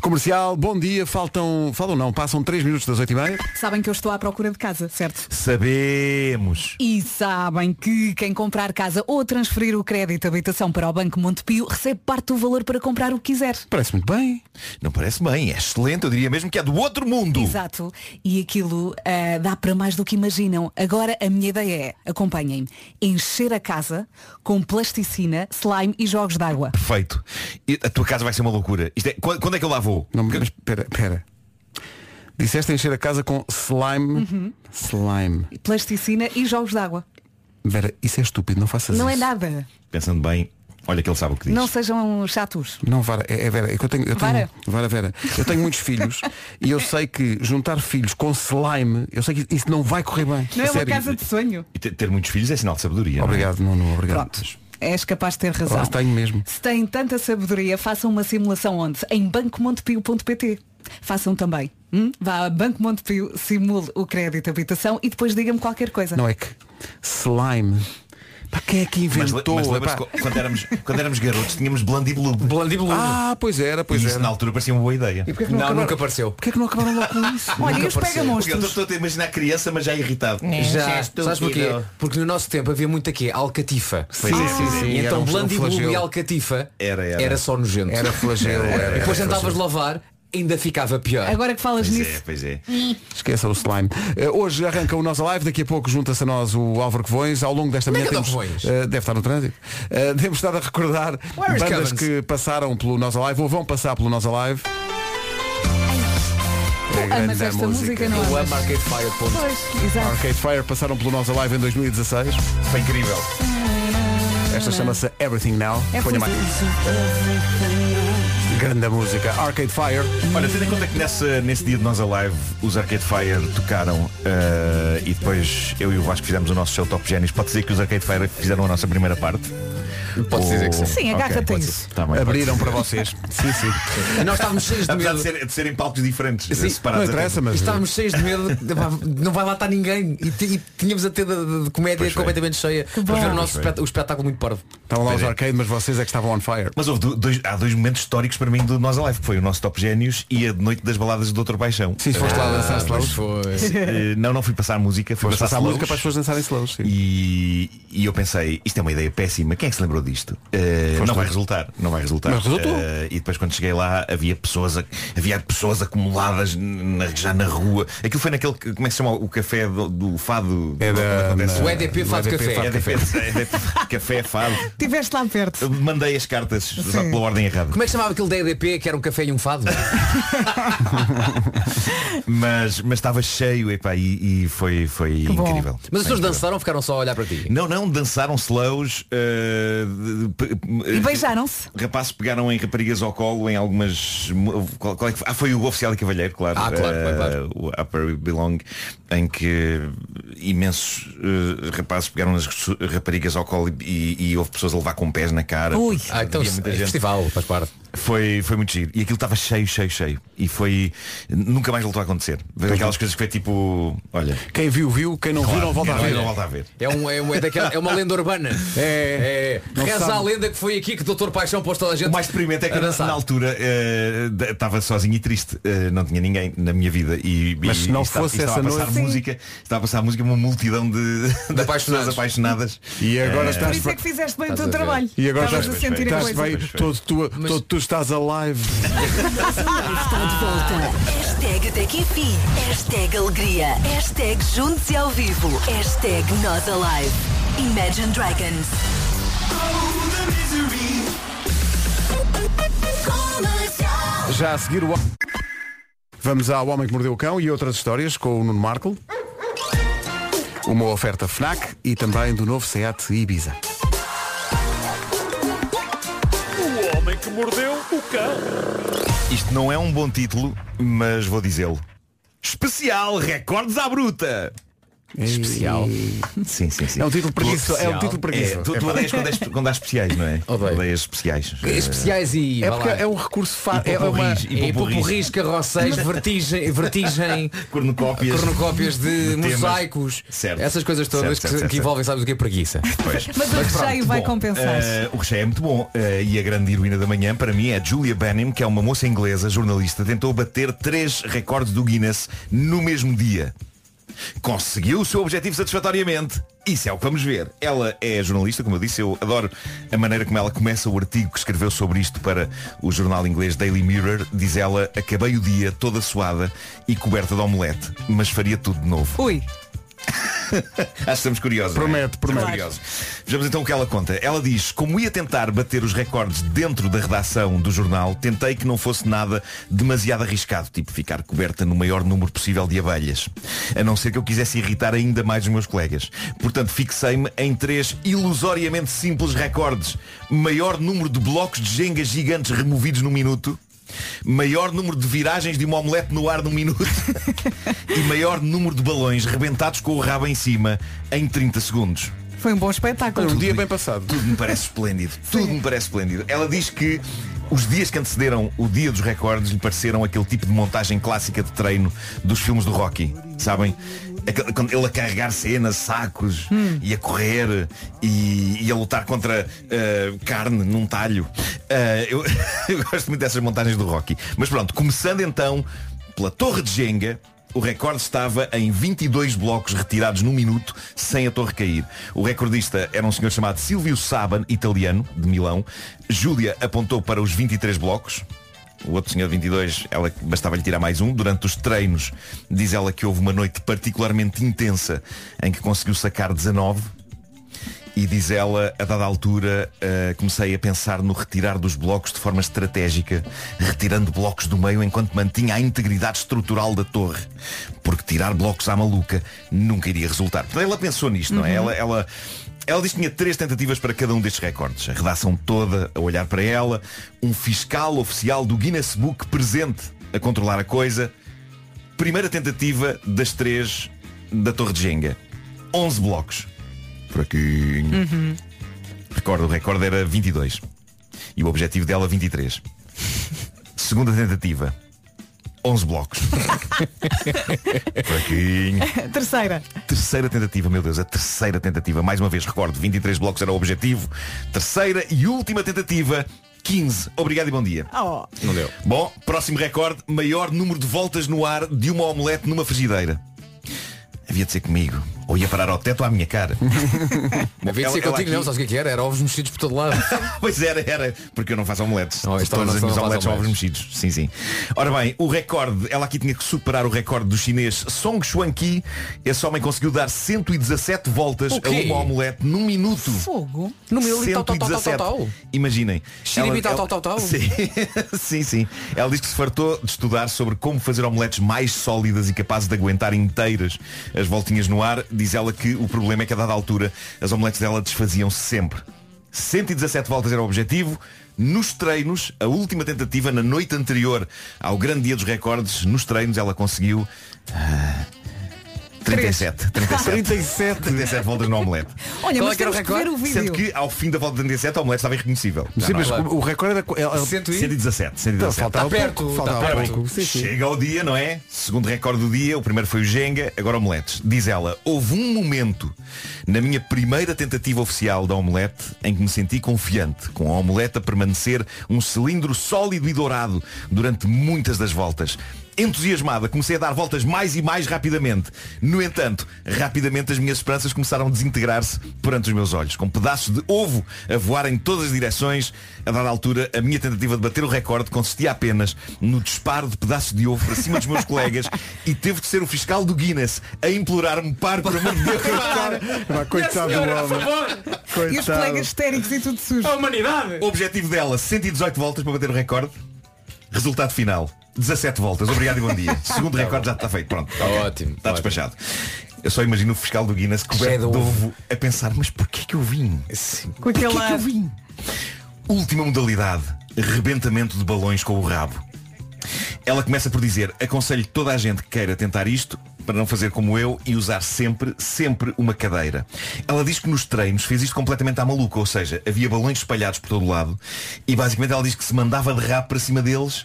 Comercial, bom dia, faltam, faltam não, passam 3 minutos das 8h30. Sabem que eu estou à procura de casa, certo? Sabemos. E sabem que quem comprar casa ou transferir o crédito de habitação para o Banco Montepio recebe parte do valor para comprar o que quiser. Parece muito bem. Não parece bem, é excelente, eu diria mesmo que é do outro mundo. Exato. E aquilo ah, dá para mais do que imaginam. Agora a minha ideia é, acompanhem-me, encher a casa com plasticina, slime e jogos de água. Perfeito. E a tua casa vai ser uma loucura. Isto é- quando, quando é que eu lá vou? Não, mas espera, espera. Disseste encher a casa com slime. Uhum. Slime. Plasticina e jogos de água. Vera, isso é estúpido, não faças Não é isso. nada. Pensando bem, olha que ele sabe o que diz. Não sejam chatos. Não, Vara, é, é Vera, é que eu tenho, eu tenho Vara? Vara, Vera, eu tenho muitos filhos e eu sei que juntar filhos com slime, eu sei que isso não vai correr bem. Não é uma Sério. casa de sonho. E ter, ter muitos filhos é sinal de sabedoria. Obrigado, Nuno, obrigado. Pronto. És capaz de ter razão. Lá tenho mesmo. Se têm tanta sabedoria, façam uma simulação onde? Em bancomontepio.pt. Façam também. Hum? Vá a Banco Montepio, simule o crédito de habitação e depois diga-me qualquer coisa. Não é que slime. Pá, quem é que Mas, inventou? mas lembras Epá. quando éramos, quando éramos garotos tínhamos Blandiblu. Blandiblu. Ah, pois era, pois e isso era. na altura parecia uma boa ideia. E que Não, acabaram- nunca apareceu. Porquê que não acabaram logo com isso? Olha, e os apareceu. Porque eu pega-monstros? estou a imaginar a criança, mas já irritado. Já, sabes porquê? Porque no nosso tempo havia muito aqui Alcatifa. Pois é, sim, sim. E então um Blandiblu e Alcatifa Era, era. era só nojento. Era flagelo. Era, era, era. E depois era tentavas lavar, ainda ficava pior. Agora que falas Pois nisso. é, pois é. Esqueça o slime. Eh, hoje arranca o nosso live, daqui a pouco junta-se a nós o Álvaro Covões. Ao longo desta é manhã anda temos. eh, deve estar no trânsito. Eh, temos estado a recordar Where is bandas que passaram pelo nosso live ou vão passar pelo nosso live. É amas esta música, não Eu amas? amo Arcade Fire. ponto. Pois, exato. Arcade Fire passaram pelo nosso live em 2016. Foi incrível. Esta chama-se Everything Now. É Ponha mais. Grande música. Arcade Fire. Olha, tendo em conta que nesse, nesse dia de nós Alive os Arcade Fire tocaram eh, e depois eu e o Vasco fizemos o nosso show Top Génios, pode dizer que os Arcade Fire fizeram a nossa primeira parte? Pode dizer que sim. Sim, agarra-te a ser. Tá bem, Abriram para vocês. Sim, sim. Nós estávamos cheios de Apesar medo. de, ser, de serem palcos diferentes, Sim, Não separados. interessa, até- mas. Estávamos cheios de medo, de- não vai lá estar ninguém. E, e tínhamos a ter de, comédia Pois foi. completamente cheia para bom. ver o nosso espet- o espetáculo muito parvo. Estavam lá os é. arcade, mas vocês é que estavam on fire. Mas houve do- dois, há dois momentos históricos para mim do Nós Alive, que foi o nosso Top Génios e a noite das baladas do Dr. Paixão. Sim, se foste lá dançar slows. foi. Eh, não, não fui passar música, fui Foste passar, passar música para as pessoas dançarem slows. sim. E, e eu pensei, isto é uma ideia péssima, quem é que se lembrou disto? Eh, Foste não vai resultar, não vai resultar. Mas resultou. Eh, e depois quando cheguei lá havia pessoas, a- havia pessoas acumuladas na- já na rua. Aquilo foi naquele, como é que se chama o café do, do fado? É da- na- O EDP Fado EDP Café. Fado EDP, EDP, café fado. Estiveste lá perto. Mandei as cartas Sim. pela ordem errada. Como é que chamava aquele EDP que era um café e um fado? Mas, mas estava cheio epá, e, e foi, foi Que bom. incrível. Mas as pessoas incrível. dançaram ou ficaram só a olhar para ti? Não, não, dançaram slows. eh, de- E beijaram-se. Rapazes pegaram em raparigas ao colo em algumas. Qual, qual é que foi? Ah, foi o oficial e cavalheiro, claro. Ah, claro, claro, claro. Eh, O Upper We Belong, em que imensos eh, rapazes pegaram as raparigas ao colo e, e houve pessoas a levar com pés na cara. Ui. Ah, então muita é gente. festival, faz parte. Foi, foi muito giro. E aquilo estava cheio, cheio, cheio. E foi. Nunca mais voltou a acontecer. Aquelas coisas que foi tipo. Olha. Quem viu, viu. Quem não viu, não volta a ver. Não volta a ver. É, um, é, um- é daquela- é uma lenda urbana. É. É, reza sabe. a lenda que foi aqui que o Dr. Paixão pôs toda a gente O mais experimento é que na, dançar. na altura eh, d- estava sozinho e triste. Eh, não tinha ninguém na minha vida. E, Mas e- se não e estava, fosse e estava essa a música, estava a passar música uma multidão de, de apaixonados. pessoas apaixonadas. E agora Eh, estás Por isso é que fizeste bem o Estás teu a trabalho. E agora Estavas estás, a sentir a estás coisa. bem, todo, tu, todo tu estás alive. Está de volta. Hashtag TQFI. Hashtag Alegria. Hashtag Juntos e ao Vivo. Hashtag Nós Alive. Imagine Dragons. Já a seguir o Vamos ao Homem que Mordeu o Cão e outras histórias com o Nuno Marco. Uma oferta FNAC e também do novo SEAT Ibiza. O homem que mordeu o cão. Isto não é um bom título, mas vou dizê-lo. Especial Recordes à Bruta. Especial. Sim, sim, sim. É um título preguiço, é um título preguiço. É, tu, tu odeias quando, és- quando há especiais, não é? Odeio. Odeias especiais. Especiais e. É porque é um recurso. E é uma... popurris. popurris, carrocéis, vertigem, vertigem Cornucópias. cornucópias de mosaicos, Certo. essas coisas todas Certo, certo, que, certo, que envolvem, sabes o que é preguiça. Pois. Mas o recheio vai Bom, compensar. eh, o recheio é muito bom eh, e a grande heroína da manhã para mim é Julia Benham, que é uma moça inglesa, jornalista, tentou bater três recordes do Guinness no mesmo dia. Conseguiu o seu objetivo satisfatoriamente. Isso é o que vamos ver. Ela é jornalista, como eu disse, eu adoro a maneira como ela começa o artigo que escreveu sobre isto para o jornal inglês Daily Mirror. Diz ela, acabei o dia toda suada e coberta de omelete, mas faria tudo de novo. Ui, Acho que estamos curiosos. não é? Promete, curiosos. Vejamos então o que ela conta. Ela diz, como ia tentar bater os recordes dentro da redação do jornal, tentei que não fosse nada demasiado arriscado, tipo ficar coberta no maior número possível de abelhas. A não ser que eu quisesse irritar ainda mais os meus colegas. Portanto, fixei-me em três ilusoriamente simples recordes. Maior número de blocos de jenga gigantes removidos num minuto. Maior número de viragens de uma omelete no ar num minuto e maior número de balões rebentados com o rabo em cima em 30 segundos. foi um bom espetáculo. Um dia bem passado. Tudo me parece esplêndido. Tudo me parece esplêndido. Ela diz que os dias que antecederam o dia dos recordes lhe pareceram aquele tipo de montagem clássica de treino dos filmes do Rocky. Sabem? Quando Ele a carregar cenas, sacos, e a correr, e, e a lutar contra eh, carne num talho. Eh, eu, eu gosto muito dessas montagens do Rocky. Mas pronto, começando então pela Torre de Jenga, o recorde estava em 22 blocos retirados num minuto sem a torre cair. O recordista era um senhor chamado Silvio Saban, italiano, de Milão. Júlia apontou para os 23 blocos. O outro senhor de 22, ela bastava-lhe tirar mais um. Durante os treinos, diz ela que houve uma noite particularmente intensa em que conseguiu sacar 19. E diz ela, a dada altura, eh, comecei a pensar no retirar dos blocos de forma estratégica, retirando blocos do meio enquanto mantinha a integridade estrutural da torre. Porque tirar blocos à maluca nunca iria resultar. Portanto, ela pensou nisto, não é? Ela, ela, ela diz que tinha três tentativas para cada um destes recordes. A redação toda a olhar para ela, um fiscal oficial do Guinness Book presente a controlar a coisa. Primeira tentativa das três da Torre de Jenga. 11 blocos. Fraquinho. Recordo, o recorde era 22. E o objetivo dela 23. Segunda tentativa. 11 blocos. Fraquinho. Terceira. Terceira tentativa, meu Deus, a terceira tentativa. Mais uma vez, recordo, 23 blocos era o objetivo. Terceira e última tentativa, 15. Obrigado e bom dia. Oh. Não deu. Bom, próximo recorde, maior número de voltas no ar de uma omelete numa frigideira. Havia de ser comigo. Ou ia parar ao teto à minha cara. Bom, Havia de ser ela contigo, não, sabes o que é que era? Era ovos mexidos por todo lado. Pois era, era, porque eu não faço omeletes. Não, Todas não- as minhas omeletes são ovos mexidos. Sim, sim. Ora bem, o recorde, ela aqui tinha que superar o recorde do chinês Song Xuanqi. Esse homem conseguiu dar 117 voltas a uma omelete num minuto. Fogo. Tal, tal, 117. tal, tal. Imaginem. Xiribi, Ela- tal, tal, tal, tal. Sim. sim, sim. Ela diz que se fartou de estudar sobre como fazer omeletes mais sólidas e capazes de aguentar inteiras as voltinhas no ar. Diz ela que o problema é que a dada altura as omeletes dela desfaziam-se sempre. 117 voltas era o objetivo. Nos treinos, a última tentativa na noite anterior ao grande dia dos recordes, nos treinos ela conseguiu ah, 37. 37. 37. 37 voltas no omelete. Olha, Qual mas é o temos que ver recorde? o vídeo. Sendo que ao fim da volta de 37 a omelete estava irreconhecível. Sim, mas Não, não, o, o recorde era. é- é- 117. 117. Então, faltava Está perto, está faltava perto. pouco. Sim, sim. Chega ao dia, não é? Segundo recorde do dia, o primeiro foi o Jenga, agora omeletes. Diz ela, houve um momento na minha primeira tentativa oficial da omelete em que me senti confiante, com a omelete a permanecer um cilindro sólido e dourado durante muitas das voltas. Entusiasmada, comecei a dar voltas mais e mais rapidamente. No entanto, rapidamente as minhas esperanças começaram a desintegrar-se perante os meus olhos, com pedaços de ovo a voar em todas as direções. A dada altura, a minha tentativa de bater o recorde consistia apenas no disparo de pedaços de ovo para cima dos meus colegas e teve que ser o fiscal do Guinness a implorar-me para, por amor de Deus, Vá, coitado do homem. favor. E os Coitado. colegas histéricos e tudo sujo. A humanidade. O objetivo dela, 118 voltas para bater o recorde. Resultado final, 17 voltas. Obrigado e bom dia. Segundo recorde já está feito. Pronto. ok. Ótimo, Está despachado. Eu só imagino o fiscal do Guinness Cheio coberto de ovo. a pensar, mas porquê que eu vim? Com aquele Porquê que eu vim? Última modalidade, rebentamento de balões com o rabo. Ela começa por dizer, aconselho toda a gente que queira tentar isto para não fazer como eu e usar sempre, sempre uma cadeira. Ela diz que nos treinos fez isto completamente à maluca, ou seja, havia balões espalhados por todo o lado e basicamente ela diz que se mandava de rabo para cima deles,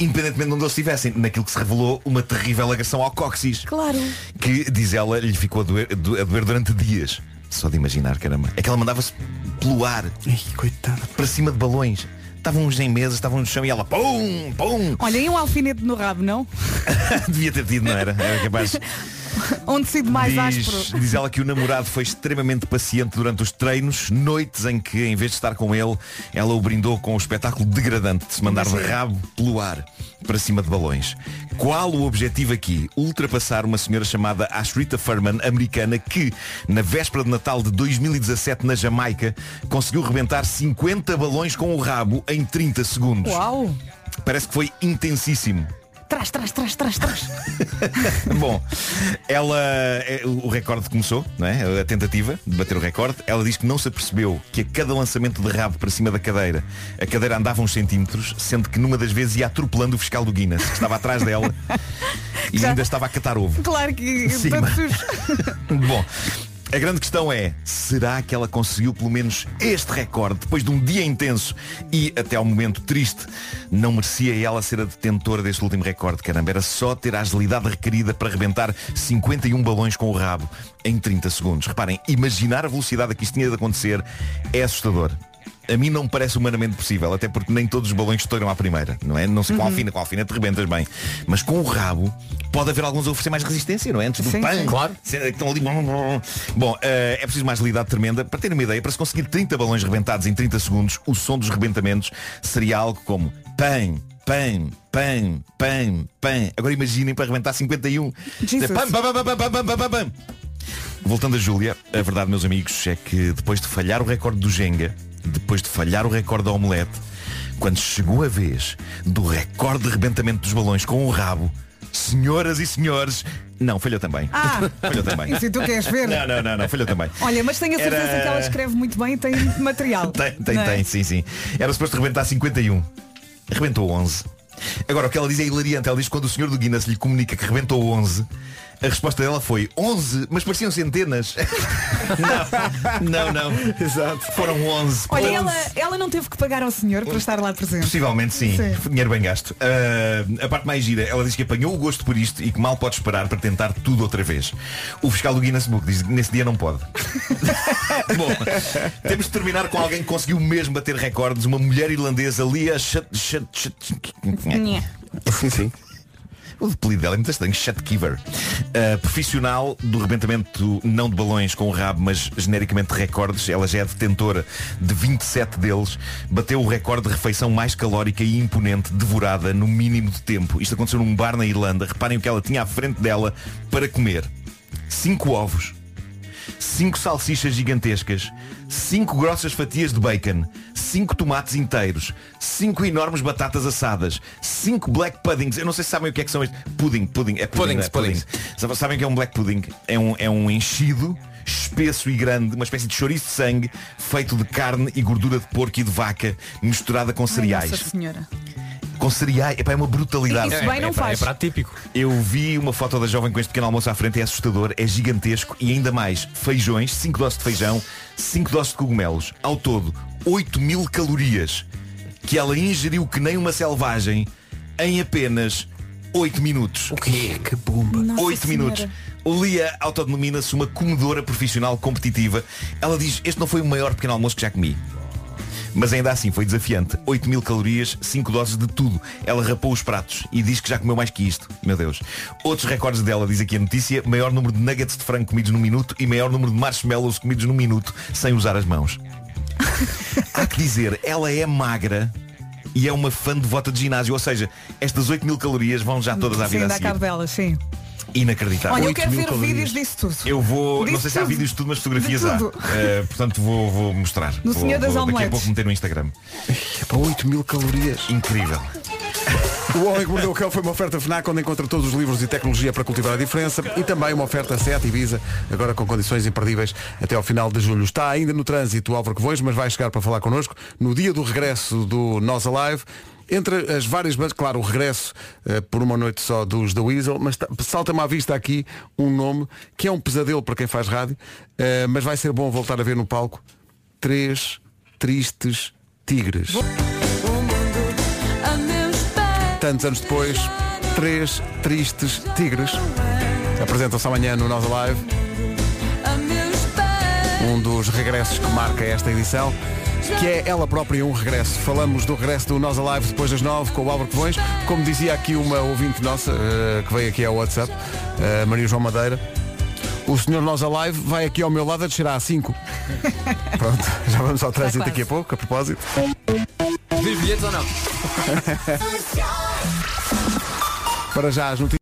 independentemente de onde eles estivessem, naquilo que se revelou uma terrível agressão ao cóccix Claro. que, diz ela, lhe ficou a doer, a doer durante dias. Só de imaginar, caramba. É que ela mandava-se pelo ar Ai, coitada. para cima de balões. Estavam uns em mesas, estavam no chão e ela pum, pum. Olha, e um alfinete no rabo, não? Devia ter tido, não era? Era capaz. Onde sido mais áspero. Diz, diz ela que o namorado foi extremamente paciente durante os treinos, noites em que, em vez de estar com ele, ela o brindou com o espetáculo degradante de se mandar de rabo pelo ar para cima de balões. Qual o objetivo aqui? Ultrapassar uma senhora chamada Ashrita Furman, americana, que, na véspera de Natal de 2017, na Jamaica, conseguiu rebentar 50 balões com o rabo em 30 segundos. Uau. Parece que foi intensíssimo. Trás, trás, trás, trás, trás. Bom, ela é, o recorde começou, não é? A tentativa de bater o recorde. Ela diz que não se apercebeu que a cada lançamento de rabo para cima da cadeira, a cadeira andava uns centímetros, sendo que numa das vezes ia atropelando o fiscal do Guinness, que estava atrás dela e Já- ainda estava a catar ovo. Claro que Sim, mas-. Bom, a grande questão é, será que ela conseguiu pelo menos este recorde depois de um dia intenso e até ao momento triste? Não merecia ela ser a detentora deste último recorde, caramba. Era só ter a agilidade requerida para rebentar 51 balões com o rabo em 30 segundos. Reparem, imaginar a velocidade a que isto tinha de acontecer é assustador a mim não me parece humanamente possível, até porque nem todos os balões estouram à primeira, não é? Não sei com uhum. alfina, com alfina te rebentas bem. Mas com o rabo pode haver alguns a oferecer mais resistência, não é? Antes do sim, pan, claro. Estão ali. Bom, uh, é preciso mais lidade tremenda. Para ter uma ideia, para se conseguir 30 balões rebentados em 30 segundos, o som dos rebentamentos seria algo como pan, pan, pan, pan, pan. Agora imaginem para rebentar 51. Jesus. Pam. Voltando a Júlia, a verdade, meus amigos, é que depois de falhar o recorde do Jenga, depois de falhar o recorde da omelete, quando chegou a vez do recorde de rebentamento dos balões com o rabo, senhoras e senhores, não, falhou também. Ah, Falhou também. isso tu queres ver? Não, não, não, não, falhou também. Olha, mas tenho a certeza Era- que ela escreve muito bem e tem material. Tem, tem, é? tem, sim, sim. Era suposto rebentar 51. Rebentou 11. Agora, o que ela diz é hilariante. Ela diz que quando o senhor do Guinness lhe comunica que rebentou 11, a resposta dela foi 11, mas pareciam centenas. não, não, não. Exato. Foram 11. Olha, 11. ela, ela não teve que pagar ao senhor para estar lá presente. Possivelmente sim. Sim. Dinheiro bem gasto. Ah, a parte mais gira, ela diz que apanhou o gosto por isto e que mal pode esperar para tentar tudo outra vez. O fiscal do Guinness Book diz que nesse dia não pode. Bom, temos de terminar com alguém que conseguiu mesmo bater recordes, uma mulher irlandesa, Lia. Sim, sim. O apelido dela é muito estranho, Shutkeever. Uh, profissional do rebentamento não de balões com o rabo, mas genericamente de recordes. Ela já é detentora de 27 deles. Bateu o recorde de refeição mais calórica e imponente, devorada no mínimo de tempo. Isto aconteceu num bar na Irlanda. Reparem o que ela tinha à frente dela para comer. Cinco ovos, cinco salsichas gigantescas, cinco grossas fatias de bacon, cinco tomates inteiros, cinco enormes batatas assadas, cinco black puddings. Eu não sei se sabem o que é que são estes. Pudding, pudding, é pudding. Puddings, é pudding. Sabe- Sabem o que é um black pudding? É um, é um enchido espesso e grande, uma espécie de chouriço de sangue feito de carne e gordura de porco e de vaca misturada com Ai, cereais. Nossa senhora. Com cereais. Epá, é uma brutalidade. Isso bem não é, faz. É prato típico. Eu vi uma foto da jovem com este pequeno almoço à frente, é assustador, é gigantesco e ainda mais feijões, 5 doses de feijão, 5 doses de cogumelos. Ao todo, 8 mil calorias que ela ingeriu que nem uma selvagem em apenas 8 minutos. O quê? Que bomba. Nossa 8 Senhora. minutos. Lia autodenomina-se uma comedora profissional competitiva. Ela diz, este não foi o maior pequeno almoço que já comi. Mas ainda assim foi desafiante. 8 mil calorias, 5 doses de tudo. Ela rapou os pratos e diz que já comeu mais que isto. Meu Deus. Outros recordes dela, diz aqui a notícia, maior número de nuggets de frango comidos num minuto e maior número de marshmallows comidos num minuto sem usar as mãos. Há que dizer, ela é magra e é uma fã devota de ginásio. Ou seja, estas 8 mil calorias vão já todas à Sim, vida a dá cabo delas, sim. Inacreditável. Olha, eu 8 quero ver calorias. vídeos disso tudo. Eu vou, não Disso sei se há tudo. vídeos de tudo, mas fotografias há. tudo. Eh, portanto vou, vou mostrar. No vou, Senhor das vou daqui a pouco meter no Instagram. Para 8 mil calorias. Incrível. O Homem que Mordeu o Cão foi uma oferta FNAC onde encontra todos os livros e tecnologia para cultivar a diferença e também uma oferta SEAT Ibiza, agora com condições imperdíveis até ao final de julho. Está ainda no trânsito o Álvaro Covões, mas vai chegar para falar connosco no dia do regresso do Nós Alive. Entre as várias bandas, claro, o regresso eh, por uma noite só dos The Weasel, mas salta-me à vista aqui um nome que é um pesadelo para quem faz rádio, eh, mas vai ser bom voltar a ver no palco. Três tristes tigres. Tantos anos depois, três tristes tigres. Apresentam-se amanhã no Nós Alive. Um dos regressos que marca esta edição. Que é ela própria um regresso. Falamos do regresso do Nós Alive depois das nove com o Álvaro Covões. Como dizia aqui uma ouvinte nossa, eh, que veio aqui ao WhatsApp, eh, Maria João Madeira, o senhor Nós Alive vai aqui ao meu lado a descer à 5. Pronto, já vamos ao trânsito quase. daqui a pouco, a propósito. Diz bilhetes ou não? Para já as notícias.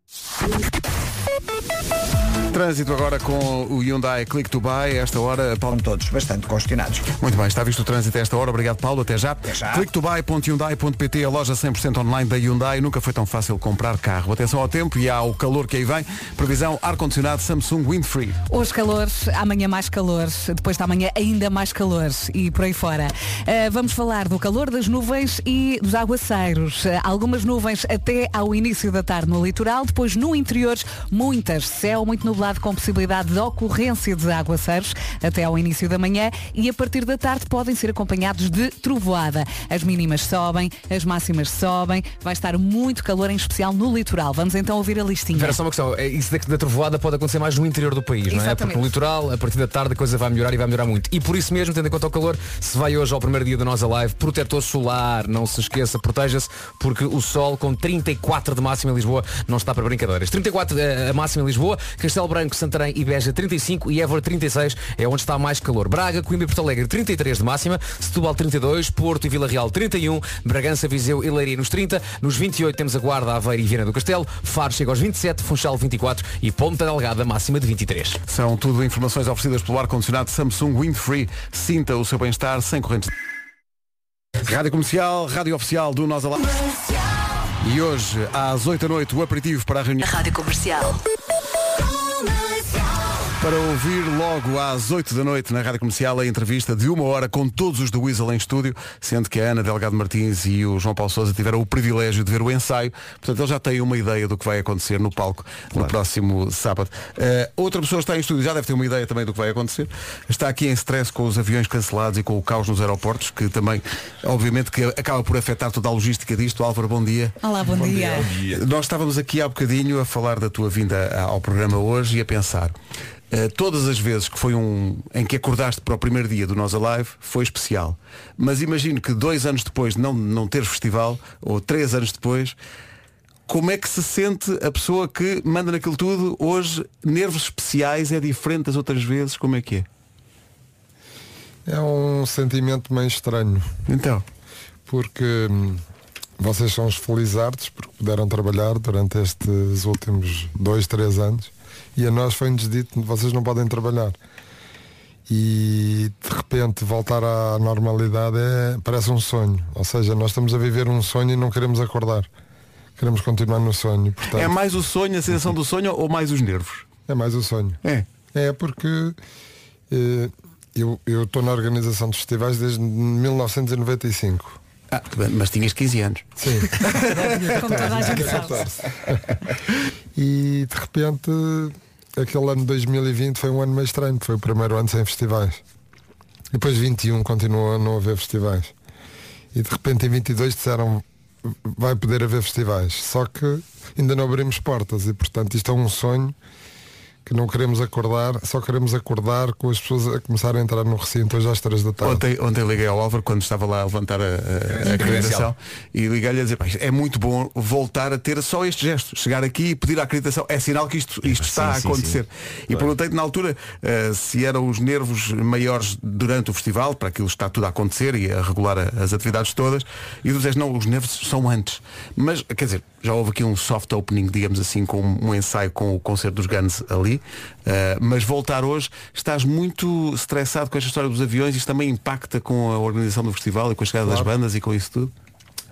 Trânsito agora com o Hyundai Click to Buy. Esta hora, Paulo. todos bastante congestionados. Muito bem, está visto o trânsito a esta hora. Obrigado, Paulo. Até já. já. Clicktobuy.hyundai.pt, a loja 100% online da Hyundai. Nunca foi tão fácil comprar carro. Atenção ao tempo e ao calor que aí vem. Previsão ar-condicionado Samsung Windfree. Hoje calor, amanhã mais calor, depois da manhã ainda mais calor e por aí fora. Uh, vamos falar do calor, das nuvens e dos aguaceiros. Uh, algumas nuvens até ao início da tarde no litoral, depois no interior, muitas. Céu muito nublado com possibilidade de ocorrência de aguaceiros até ao início da manhã e a partir da tarde podem ser acompanhados de trovoada. As mínimas sobem, as máximas sobem, vai estar muito calor, em especial no litoral. Vamos então ouvir a listinha. Vera, só uma questão. É, Isso da, da trovoada pode acontecer mais no interior do país, não é? Exatamente. Porque no litoral, a partir da tarde, a coisa vai melhorar e vai melhorar muito. E por isso mesmo, tendo em conta o calor, se vai hoje ao primeiro dia da nossa live, protetor solar, não se esqueça, proteja-se, porque o sol com 34 de máxima em Lisboa não está para brincadeiras. 34 eh, a máxima em Lisboa, Castelo Branco, Santarém e Beja 35 e Évora 36 é onde está mais calor. Braga, Coimbra e Porto Alegre 33 de máxima, Setúbal 32, Porto e Vila Real 31, Bragança, Viseu e Leiria nos 30, nos 28 temos a Guarda, Aveiro e Viana do Castelo, Faro chega aos 27, Funchal 24 e Ponta Delgada máxima de 23. São tudo informações oferecidas pelo ar-condicionado Samsung Windfree. Sinta o seu bem-estar sem correntes. Rádio Comercial, Rádio Oficial do Nós Alive. E hoje, às 8 da noite, o aperitivo para a reunião. Rádio Comercial. Para ouvir logo às 8 da noite na Rádio Comercial a entrevista de uma hora com todos os do Weasel em estúdio, sendo que a Ana Delgado Martins e o João Paulo Sousa tiveram o privilégio de ver o ensaio. Portanto, eles já têm uma ideia do que vai acontecer no palco no próximo sábado. Eh, outra pessoa está em estúdio, já deve ter uma ideia também do que vai acontecer. Está aqui em stress com os aviões cancelados e com o caos nos aeroportos, que também, obviamente, que acaba por afetar toda a logística disto. Álvaro, bom dia. Olá, bom, dia. Nós estávamos aqui há bocadinho a falar da tua vinda ao programa hoje e a pensar. Eh, todas as vezes que foi um em que acordaste para o primeiro dia do Nós Alive foi especial. Mas imagino que dois anos depois de não, não ter festival, ou três anos depois, como é que se sente a pessoa que manda naquilo tudo hoje, nervos especiais, é diferente das outras vezes, como é que é? É um sentimento meio estranho. Então? Porque hum, vocês são os felizardos porque puderam trabalhar durante estes últimos dois, três anos e a nós foi-nos dito vocês não podem trabalhar. E de repente voltar à normalidade é, parece um sonho. Ou seja, nós estamos a viver um sonho e não queremos acordar. Queremos continuar no sonho. Portanto, É mais o sonho, a sensação do sonho ou mais os nervos? é mais o sonho. É. É porque eh, eu eu estou na organização dos festivais desde 1995. Ah, mas tinhas 15 anos. Sim. Como toda a gente sabe. E de repente aquele ano de 2020 foi um ano meio estranho, foi o primeiro ano sem festivais. Depois 21 continuou a não haver festivais. E de repente em 22 disseram vai poder haver festivais. Só que ainda não abrimos portas e portanto isto é um sonho que não queremos acordar, só queremos acordar com as pessoas a começarem a entrar no recinto hoje às 3 da tarde. Ontem, ontem liguei ao Álvaro quando estava lá a levantar a, a, a acreditação e liguei-lhe a dizer, "Pá, isto é muito bom voltar a ter só este gesto, chegar aqui e pedir a acreditação. É sinal que isto, isto está sim, a sim, acontecer. sim. E perguntei-te na altura eh, se eram os nervos maiores durante o festival, para aquilo está tudo a acontecer e a regular a- as atividades todas, e tu dizes, não, os nervos são antes. Mas, quer dizer, já houve aqui um soft opening, digamos assim, com um ensaio com o concerto dos Guns ali, eh, mas voltar hoje, estás muito estressado com esta história dos aviões, isto também impacta com a organização do festival e com a chegada das Claro. bandas e com isso tudo?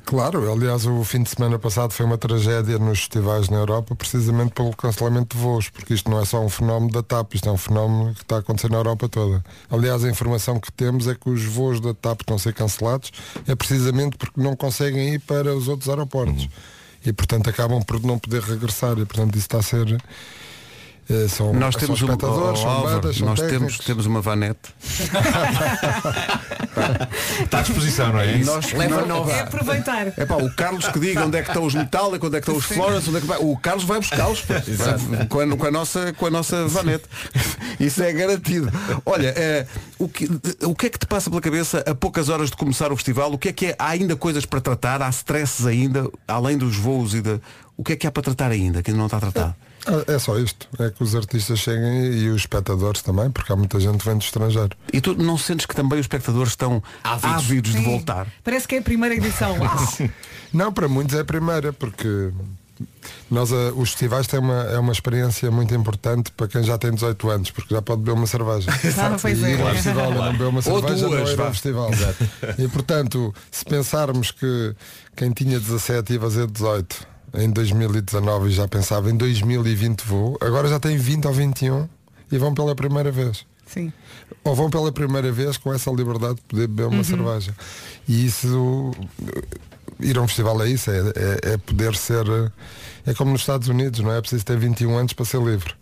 Claro, aliás o fim de semana passado foi uma tragédia nos festivais na Europa precisamente pelo cancelamento de voos, porque isto não é só um fenómeno da TAP, isto é um fenómeno que está a acontecer na Europa toda. Aliás, a informação que temos é que os voos da TAP estão a ser cancelados é precisamente porque não conseguem ir para os outros aeroportos. E portanto acabam por não poder regressar e portanto isso está a ser. Eh, são, Nós são temos um, espectadores, oh, são Álvaro, bandas, são nós temos, técnicos. temos uma vanete. Está à disposição, não é? E nós, Leva nós- nova. É aproveitar. É pá, o Carlos que diga onde é que estão os Metallica, onde é que estão os Florence, onde é que vai. O Carlos vai buscá-los com, a, com a nossa, com a nossa vanete. Isso é garantido. Olha, eh, o, que, o que é que te passa pela cabeça a poucas horas de começar o festival? O que é que é? Há ainda coisas para tratar? Há stresses ainda, além dos voos e da. O que é que há para tratar ainda, que ainda não está tratado? Ah, É só isto, é que os artistas cheguem e os espectadores também, porque há muita gente que vem do estrangeiro. E tu não sentes que também os espectadores estão ávidos, de Sim. voltar? Parece que é a primeira edição. Uau. Não, para muitos é a primeira, porque nós a- os festivais têm uma, é uma experiência muito importante para quem já tem 18 anos, porque já pode beber uma cerveja. Ah, pois e é. ir ao festival e não beber uma Ou cerveja duas, não ir vá. ao festival. E portanto, se pensarmos que quem tinha 17 ia fazer 18 em 2019 e já pensava em 2020 vou, agora já tem 20 ou 21 e vão pela primeira vez. Sim. Ou vão pela primeira vez com essa liberdade de poder beber uma cerveja. E isso, ir a um festival é isso, é, é, é poder ser, é como nos Estados Unidos, não é? É preciso ter 21 anos para ser livre.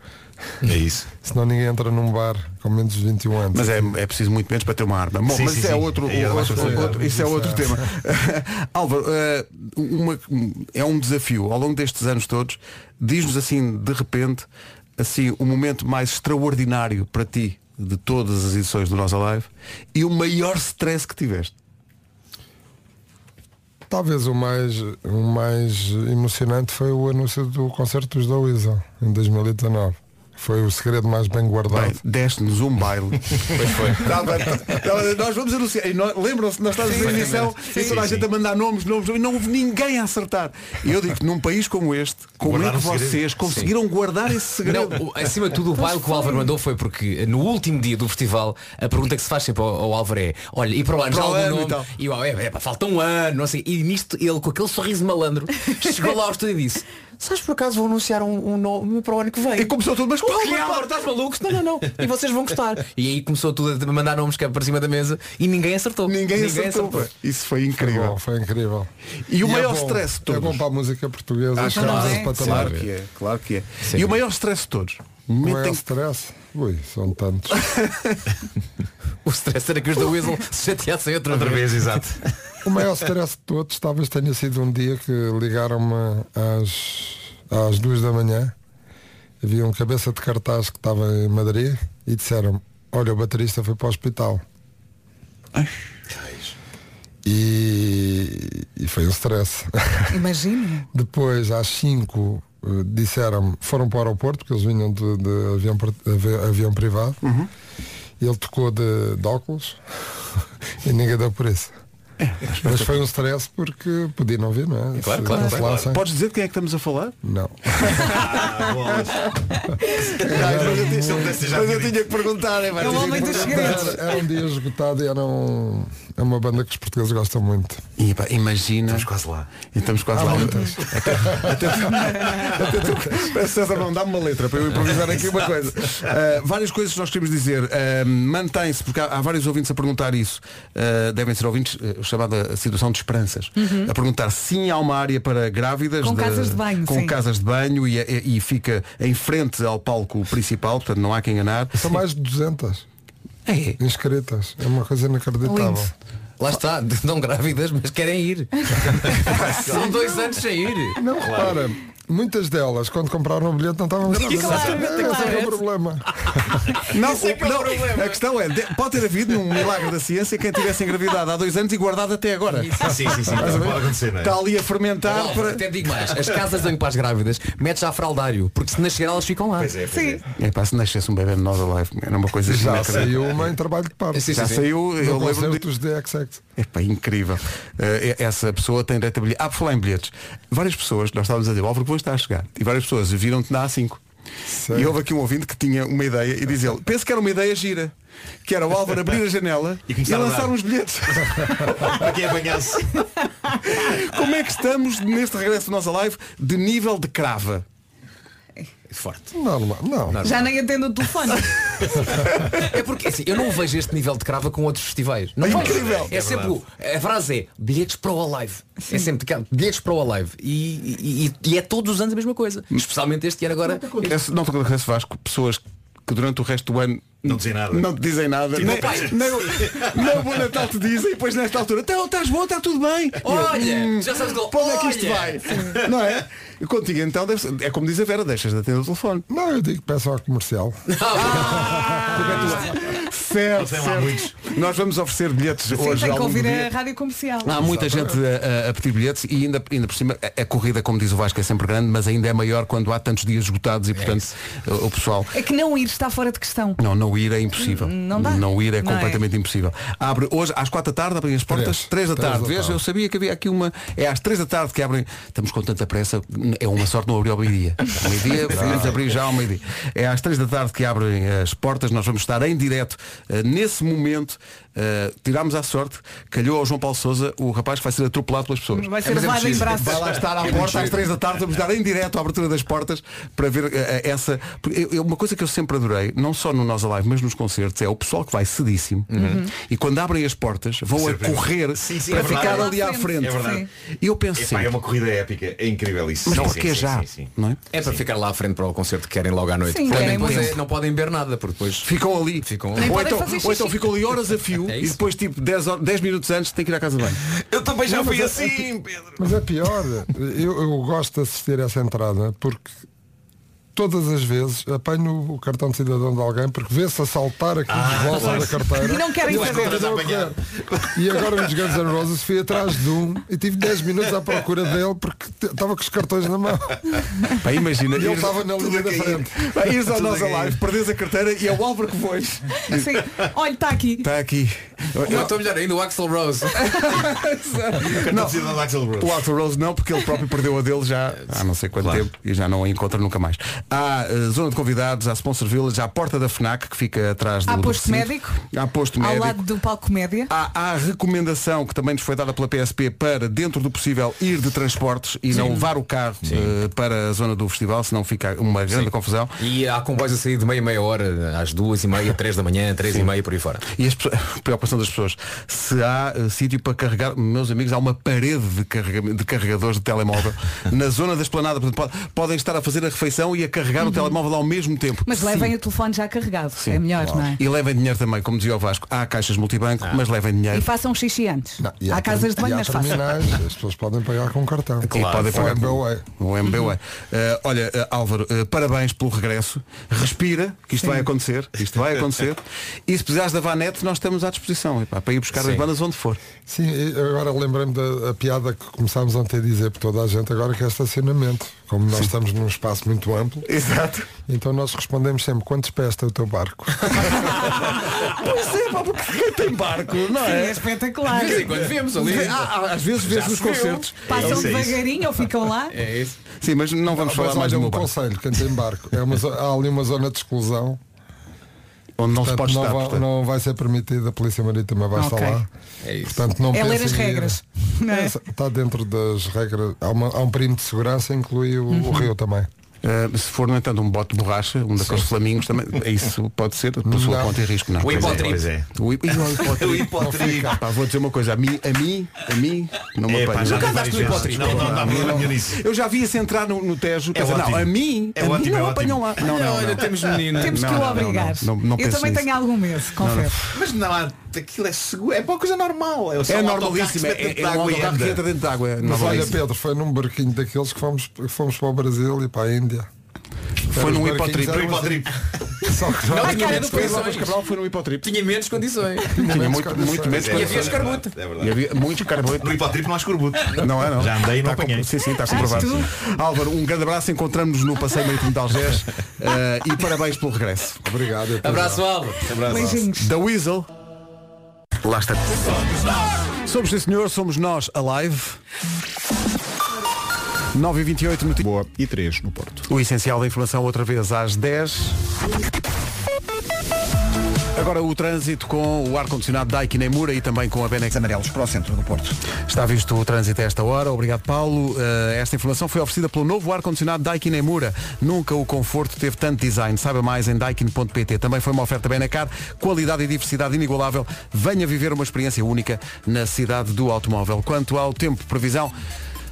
É isso. Senão ninguém entra num bar com menos de 21 anos. Mas é, é preciso muito menos para ter uma arma. Bom, Sim, mas sim, isso é sim. outro, é mais outro- complicado. outro- isso é outro é. tema. Álvaro, eh, uma- é um desafio ao longo destes anos todos. Diz-nos assim, de repente, assim, o momento mais extraordinário para ti de todas as edições do Nós Alive e o maior stress que tiveste. Talvez o mais, o mais emocionante foi o anúncio do concerto dos da Weasel em 2019. Foi o segredo mais bem guardado. Deste-nos um baile. pois foi. nós vamos anunciar. Lembram-se, nós estávamos na emissão e toda a gente a mandar nomes, nomes, e não houve ninguém a acertar. E eu digo que num país como este, como Guardar é que vocês conseguiram guardar esse segredo? Não, acima de tudo o baile que o Álvaro mandou foi porque no último dia do festival a pergunta que se faz sempre ao, ao Álvaro é olha, e para o ano já algum ano e nome? tal. E é, é, falta um ano, não sei. E nisto ele com aquele sorriso malandro chegou lá ao estúdio e disse Sabes por acaso vou anunciar um, um nome para o ano que vem? E começou tudo, mas qual? Álvaro? Estás maluco? Não, não, não. E vocês vão gostar. E aí começou tudo a mandar nomes que é para cima da mesa e ninguém acertou. Ninguém, acertou. pá. Isso foi Foi incrível. bom, foi incrível. E o é maior bom, stress de É todos? bom para a música portuguesa. Ah, claro, é. Claro que é, claro que é. E o maior stress de todos? O O em que stress? Ui, são tantos. O stress era que os da Weasel se chateassem outra, Outra vez. vez, exato. O maior stress de todos talvez tenha sido um dia que ligaram-me às, às duas da manhã. Havia um cabeça de cartaz que estava em Madrid e disseram olha, o baterista foi para o hospital. E, e foi um stress. Imagina. Depois, às 5, disseram foram para o aeroporto, porque eles vinham de, de avião, avião privado. E ele tocou de, de óculos e ninguém deu por isso. Mas foi um stress porque podia não vir, não é? Claro, claro, cancelassem. Podes dizer de quem é que estamos a falar? Não. mas eu tinha que perguntar, é, É o tinha homem dos segredos. Era, era um dia esgotado e eram É uma banda que os portugueses gostam muito. E, pá, imagina. Estamos quase lá. E estamos quase Há lá. muitas. Até, até tu- Peço, César, não dá-me uma letra para eu improvisar aqui uma coisa. Uh, várias coisas que nós queremos dizer. Uh, Mantém-se, porque há, há vários ouvintes a perguntar isso. Uh, devem ser ouvintes, uh, chamada situação de esperanças. Uhum. A perguntar sim há uma área para grávidas. Com casas de banho, Com sim. casas de banho e, e- e fica em frente ao palco principal, portanto não há quem enganar. São mais de 200 é. inscritas. É uma coisa inacreditável. Lindo. Lá está, não grávidas, mas querem ir. São dois anos sem ir. Não, repara, muitas delas, quando compraram o bilhete, não estavam grávidas. Exatamente, Esse é que é o claro. problema. Não, Isso é que é o não, problema. a questão é, de- pode ter havido um milagre da ciência quem tivesse engravidado há dois anos e guardado até agora. Sim, sim, sim, a pode acontecer, não é? Está ali a fermentar Não, para. Até digo mais, as casas de banho para as grávidas metes a fraldário, porque se nascer elas ficam lá. Pois é, pois Sim. É pá, se nascesse um bebê de nós alive, era uma coisa Já inacreditável. saiu uma em trabalho de parto. Já saiu, eu No lembro-me concerto de. É pá, incrível. Eh, essa pessoa tem direito a bilhete. Ah, por falar em bilhetes. Várias pessoas, nós estávamos a dizer, Álvaro está a chegar. E várias pessoas viram-te na A5. E houve aqui um ouvinte que tinha uma ideia e diz ele, penso que era uma ideia gira. Que era o Álvaro abrir a janela E e, lançar uns bilhetes. Para quem apanhasse. Como é que estamos neste regresso do nossa live de nível de crava? Forte. Normal, não. Já nem atendo o telefone. É porque assim, eu não vejo este nível de crava com outros festivais. Não É vejo. incrível. É, É sempre o- a frase é bilhetes para o Alive. É sempre cá, bilhetes para o Alive. E, e- e- é todos os anos a mesma coisa. Especialmente este ano agora. Acontece- Não te acontece, Vasco, pessoas que durante o resto do ano Não dizem nada. Não te dizem nada. Tipo, Nem, pai. nem, o- nem o bom Natal te dizem e depois nesta altura, então estás bom, está tudo bem. Olha, já sabes para onde é que isto vai? Não é? E contigo então deve ser- é como diz a Vera, deixas de atender o telefone. Não, eu digo peço ao comercial. Certo, Tem certo. muitos. Nós vamos oferecer bilhetes Sim, hoje tem ao que longo do ouvir dia. a rádio comercial. Há muita gente a, a- a pedir bilhetes e ainda, ainda por cima a, a corrida, como diz o Vasco, é sempre grande, mas ainda é maior quando há tantos dias esgotados e portanto o, o pessoal. É que não ir está fora de questão. Não, não ir é impossível. Não dá. Não ir é Não é. completamente impossível. Abre hoje às quatro da tarde, abrem as portas, Três. três da Três tarde. da Vês, tarde. eu sabia que havia aqui uma. É às três da tarde que abrem. Estamos com tanta pressa, é uma sorte não abrir ao meio-dia. Ao meio-dia, podemos abrir já ao meio-dia. É às três da tarde que abrem as portas, nós vamos estar em direto nesse momento. eh, tirámos à sorte, calhou ao João Paulo Souza, o rapaz que vai ser atropelado pelas pessoas. Vai ser mas é levado em braços. Vai lá estar à porta às três da tarde, vamos dar em direto a abertura das portas para ver eh, eh, essa. porque Uma coisa que eu sempre adorei, não só no Nós Alive, mas nos concertos, é o pessoal que vai cedíssimo e quando abrem as portas vão a Sempre. correr Sim, sim, para é ficar ali à à frente. É verdade. E eu penso Epá, é uma corrida épica, é incrível isso. mas Sim, sim, já? sim, sim, sim. Não é? É para ficar lá à frente para o concerto que querem logo à noite. Sim, Porque é- não podem ver nada, porque depois Ficam ali. ficam Ou podem então, fazer ou então ficam ali horas a fio É e depois tipo 10, horas, 10 minutos antes tem que ir à casa de banho. Eu também já Não, mas fui é- assim, Pedro. Mas é pior. Eu, eu gosto de assistir a essa entrada porque todas as vezes apanho o cartão de cidadão de alguém porque vê-se a saltar aqui de volta da carteira E não querem saber. E agora nos Guns N' Roses fui atrás de um e tive 10 minutos à procura dele porque estava com os cartões na mão. Pá, imagina, E ele estava na linha da frente. Pá, ires. Alive, perdes a carteira e é o Álvaro que vais. Assim, olha, está aqui. Está aqui. Ou então melhor ainda o Axel Rose. Cidadão da Axl Rose. O Axl Rose não, porque ele próprio perdeu a dele já há não sei quanto Claro. tempo e já não a encontra nunca mais. Há eh, zona de convidados, há Sponsor Village, há a porta da FNAC que fica atrás do Há do posto recinto. médico? Há posto Ao médico. lado do palco média. Há, há a recomendação que também nos foi dada pela PSP para, dentro do possível, ir de transportes e não levar o carro eh, para a zona do festival, senão fica uma grande confusão. E há comboios a sair de meia meia hora, às duas e meia, três da manhã, três e meia por aí fora. E as pessoas- das pessoas, se há eh, sítio para carregar, meus amigos, há uma parede de, carrega- de carregadores de telemóvel na zona da esplanada. Portanto, po- podem estar a fazer a refeição e a carregar o telemóvel ao mesmo tempo. Uhum. Mas Sim. levem o telefone já carregado. Sim, é melhor, claro. não é? E levem dinheiro também, como dizia o Vasco, há caixas multibanco, mas levem E dinheiro. façam xixi antes. Não, e há casas de banho, e há mas façam. as pessoas podem pagar com cartão. E podem pagar com- MBWay. O MBWay. Eh, olha, eh, Álvaro, parabéns pelo regresso. Respira, que isto vai acontecer. Isto vai acontecer. e se precisares da Vanette, nós estamos à disposição epá, para ir buscar as Sim. bandas onde for. Sim, agora lembrei-me da a piada que começámos ontem a dizer por toda a gente agora que é estacionamento. Como nós estamos num espaço muito amplo, Exato. então nós respondemos sempre quantos pés está o teu barco? Pois é, pá, porque quem tem barco, não Sim, é é? espetacular. De vez em quando vemos ali. Há- às vezes vês nos concertos. Passam É é devagarinho ou ficam lá. É isso. Sim, mas não vamos Mas falar mais olha, do um conselho, quem tem barco, é uma há ali uma zona de exclusão Onde não se pode não estar, vai, portanto. não vai ser permitido, a Polícia Marítima vai Ok. estar lá. É isso. Portanto, não É ler as em ir. regras. não é? É, Está dentro das regras. Há, uma- há um perímetro de segurança, inclui o, Uhum. o rio também. Uh, se for, no entanto, um bote de borracha, um daqueles flamingos também, isso pode ser por sua conta e risco, não. O Pois é, é. O, hip- o hipotrip. Vou dizer uma coisa, a mim, a mim, a mim, não me apanho. já Nunca andaste no hipotrip? Não, não. Eu já vi-se entrar no, no Tejo, É dizer, não, a mim, É a mim ótimo, é não apanham lá. Não, não, não. temos menino. Temos que o não, não, obrigar. não, não Eu também tenho algum medo, confesso. Mas não há. Aquilo é seguro. É para uma coisa normal. É, É um normalíssimo, é, é da um autocarro que entra dentro de água. É Mas olha. Pedro, foi num barquinho daqueles que fomos, que fomos para o Brasil e para a Índia. Foi num hipotrip. Só que Não, já- tinha cara menos do condições. Cabral foi no hipotrip. Tinha menos condições. Tinha muito, condições. muito menos É, E havia condições. escarbuto. É E havia muito carboidrato. No hipotrip não há escorbuto. Não é, não. Já andei e não apanhei. com- Sim, sim, está comprovado. Álvaro, um grande abraço, encontramos-nos no Passeio Marítimo de Algés eh, e parabéns pelo regresso. Obrigado. Abraço. Álvaro. Beijinhos. Da Weasel. Lá está. Somos sim senhor, somos nós a live. 9 e 28 no Boa e 3 no Porto. O essencial da informação outra vez às 10. Agora o trânsito com o ar-condicionado Daikin Nemura e também com a Benex. Amarelos para o centro do Porto. Está visto o trânsito a esta hora. Obrigado, Paulo. Uh, esta informação foi oferecida pelo novo ar-condicionado Daikin Emura. Nunca o conforto teve tanto design. Saiba mais em daikin.pt. Também foi uma oferta Benacar. Qualidade e diversidade inigualável. Venha viver uma experiência única na cidade do automóvel. Quanto ao tempo, previsão,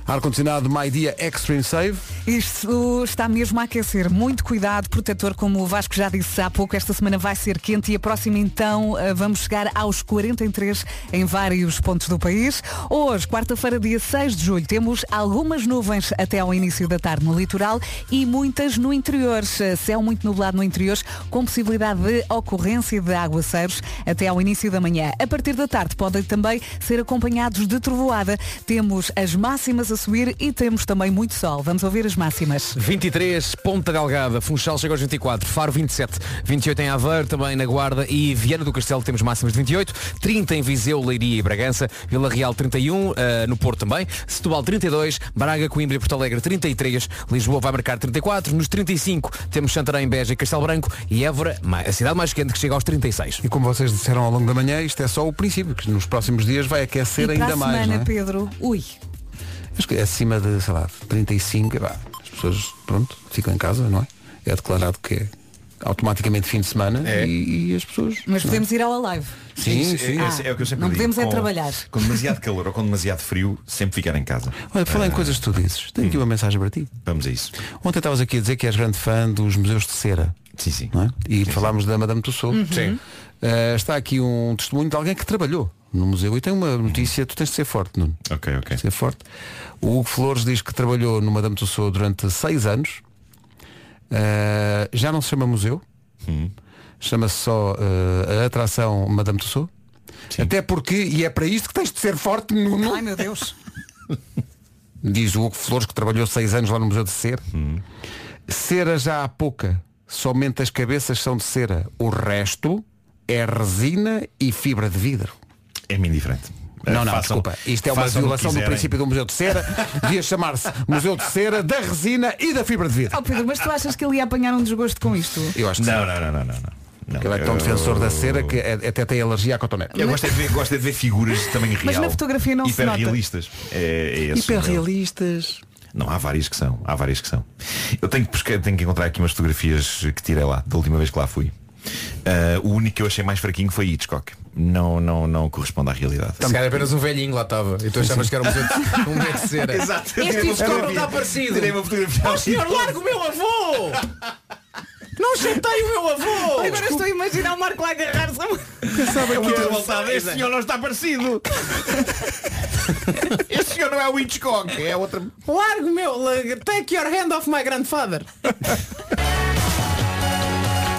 ar-condicionado My Dia Extreme Save. Isto está mesmo a aquecer. Muito cuidado, protetor, como o Vasco já disse há pouco. Esta semana vai ser quente e a próxima então eh, vamos chegar aos 43 em vários pontos do país. Hoje, quarta-feira, dia 6 de julho, temos algumas nuvens até ao início da tarde no litoral e muitas no interior. Eh, Céu muito nublado no interior, com possibilidade de ocorrência de aguaceiros até ao início da manhã. A partir da tarde podem também ser acompanhados de trovoada. Temos as máximas a subir e temos também muito sol. Vamos ouvir as máximas. 23, Ponta Delgada, Funchal chega aos 24, Faro 27, 28 em Aveiro, também na Guarda e Viana do Castelo temos máximas de 28, 30 em Viseu, Leiria e Bragança, Vila Real 31, eh, no Porto também, Setúbal 32, Braga, Coimbra e Porto Alegre 33, Lisboa vai marcar 34, nos 35 temos Santarém, Beja e Castelo Branco e Évora, a cidade mais quente que chega aos 36. E como vocês disseram ao longo da manhã, isto é só o princípio, que nos próximos dias vai aquecer e ainda para a mais. semana, é? Pedro, ui, Acho que acima de, sei lá, 35, epá, as pessoas, pronto, ficam em casa, não é? É declarado que é automaticamente fim de semana e, e as pessoas. mas não é? podemos ir ao live. Sim, é- sim. é- é o que eu sempre não digo. podemos é Com- trabalhar. Com demasiado calor ou com demasiado frio, sempre ficar em casa. Olha, falar em coisas que tu dizes, tenho aqui uma mensagem para ti. Vamos a isso. Ontem estavas aqui a dizer que és grande fã dos museus de cera. Sim, sim. Não é? E falámos da Madame Tussauds. Uhum. Sim. Eh, está aqui um testemunho de alguém que trabalhou no museu e tem uma notícia, tu tens de ser forte, Nuno. Ok, ok. Ser forte. O Hugo Flores diz que trabalhou no Madame Tussauds durante seis anos. Eh, já não se chama museu. Hum. Chama-se só eh, a atração Madame Tussauds. Até porque, e é para isto que tens de ser forte, Nuno. Ai meu Deus. Diz o Hugo Flores que trabalhou seis anos lá no Museu de Cera. Cera já há pouca. Somente as cabeças são de cera. O resto é resina e fibra de vidro. É-me indiferente. Não, não, Façam- desculpa. Isto é uma façam o que violação do quiserem. princípio do Museu de Cera. Devia chamar-se Museu de Cera, da resina e da fibra de vidro. Oh Pedro, mas tu achas que ele ia apanhar um desgosto com isto? Eu acho que Não, sim. não, não, não, não. não. Não, Ele é tão eu- defensor da cera que é- até tem alergia à cotonete. Eu gosto é de ver, gosto é de ver figuras de tamanho real. Mas na fotografia não se nota. Hiperrealistas. É, é esse o meu- Hiperrealistas. Não, há várias que são. Há várias que são. Eu tenho que, buscar, tenho que encontrar aqui umas fotografias que tirei lá, da última vez que lá fui. Ah, o único que eu achei mais fraquinho foi Hitchcock. Não, não, não corresponde à realidade. Se calhar apenas um velhinho lá estava e tu achavas que era um museu de, um cera. Exato. Este Hitchcock não está parecido. Tirei uma fotografia Oh ao senhor, larga o meu avô! Não chatei o meu avô! Agora estou a imaginar o Marco lá agarrar-se. a uma- É uma revoltada. Este senhor não está parecido. este senhor não é o Hitchcock, é outra. Larga o meu. Take your hand off my grandfather.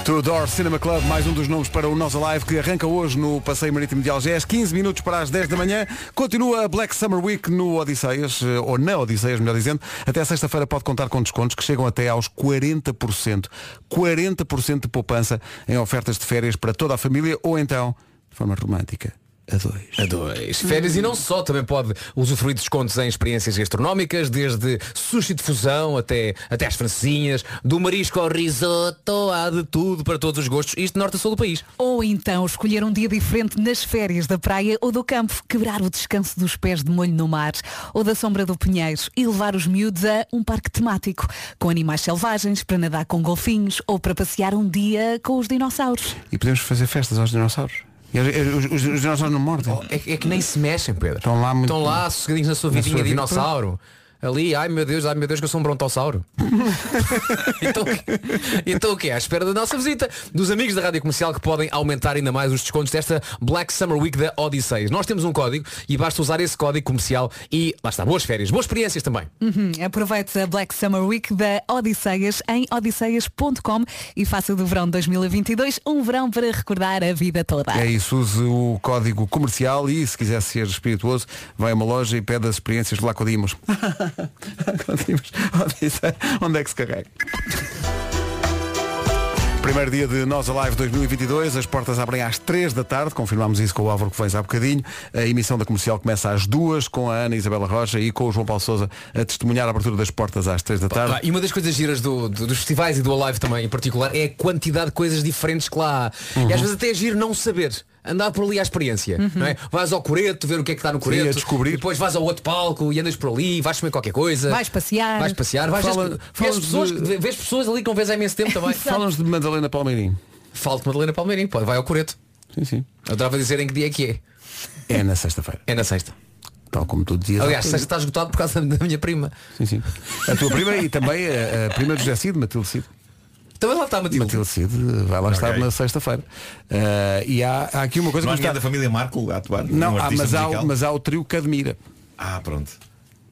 Two Door Cinema Club, mais um dos nomes para o Nós Alive que arranca hoje no Passeio Marítimo de Algés, 15 minutos para as 10 da manhã. Continua a Black Summer Week no Odisseias, eh, ou na Odisseias, melhor dizendo. Até sexta-feira pode contar com descontos que chegam até aos 40%. 40% de poupança em ofertas de férias para toda a família ou então, de forma romântica, a dois. A dois. Férias e não só, também pode usufruir de descontos em experiências gastronómicas, desde sushi de fusão até, até as francesinhas, do marisco ao risoto, há de tudo para todos os gostos, isto norte a sul do país. Ou então escolher um dia diferente nas férias da praia ou do campo, quebrar o descanso dos pés de molho no mar ou da sombra do Pinheiros e levar os miúdos a um parque temático, com animais selvagens, para nadar com golfinhos ou para passear um dia com os dinossauros. E podemos fazer festas aos dinossauros. Os, os- os- os dinossauros não mordem. É, é que nem se mexem, Pedro. Estão lá muito. Estão lá sossegadinhos na sua vidinha vida. dinossauro. Ali, ai meu Deus, ai meu Deus que eu sou um brontossauro. então, então o que é? À espera da nossa visita dos amigos da Rádio Comercial que podem aumentar ainda mais os descontos desta Black Summer Week da Odisseias. Nós temos um código e basta usar esse código comercial e lá está, boas férias, boas experiências também. Uhum. Aproveite a Black Summer Week da Odisseias em odisseias.com e faça do verão 2022 um verão para recordar a vida toda. É isso, use o código comercial e se quiser ser espirituoso, vai a uma loja e pede as experiências de lá Codimos. Codimos. Onde é que se carrega? Primeiro dia de Nós Alive 2022, as portas abrem às 3 da tarde, confirmámos isso com o Álvaro que vens há bocadinho. A emissão da comercial começa às 2 com a Ana Isabela Rocha e com o João Paulo Souza a testemunhar a abertura das portas às 3 da tarde. E uma das coisas giras do- do- dos festivais e do Alive também em particular é a quantidade de coisas diferentes que lá há. Uhum. E às vezes até é giro não saber. Andar por ali à experiência. Não é? Vais ao coreto, ver o que é que está no Sim, coreto. a descobrir. Depois vais ao outro palco e andas por ali, vais comer qualquer coisa. Vais passear. Vais passear, vais Fala- vês, falas pessoas, de- vês pessoas ali que não vês há imenso tempo também. Falam-nos de Madalena Palmeirinho. Falo de Madalena Palmeirinho, pô, vai ao coreto. Sim, sim. Eu estava a dizer em que dia é que é. É na sexta-feira. É na sexta. Tal como tu dizias. Aliás, sexta está esgotado por causa da minha prima. Sim, sim. A tua prima e também a, a prima de José Cid, Matilde Cid. Também lá está, Matilde. Matilde Cid vai lá estar na sexta-feira. Ah, e há, há aqui uma coisa Não que ninguém está... da família Marco a atuar? Não, Um há, artista mas, há, mas há o trio Cadmira. Ah, pronto.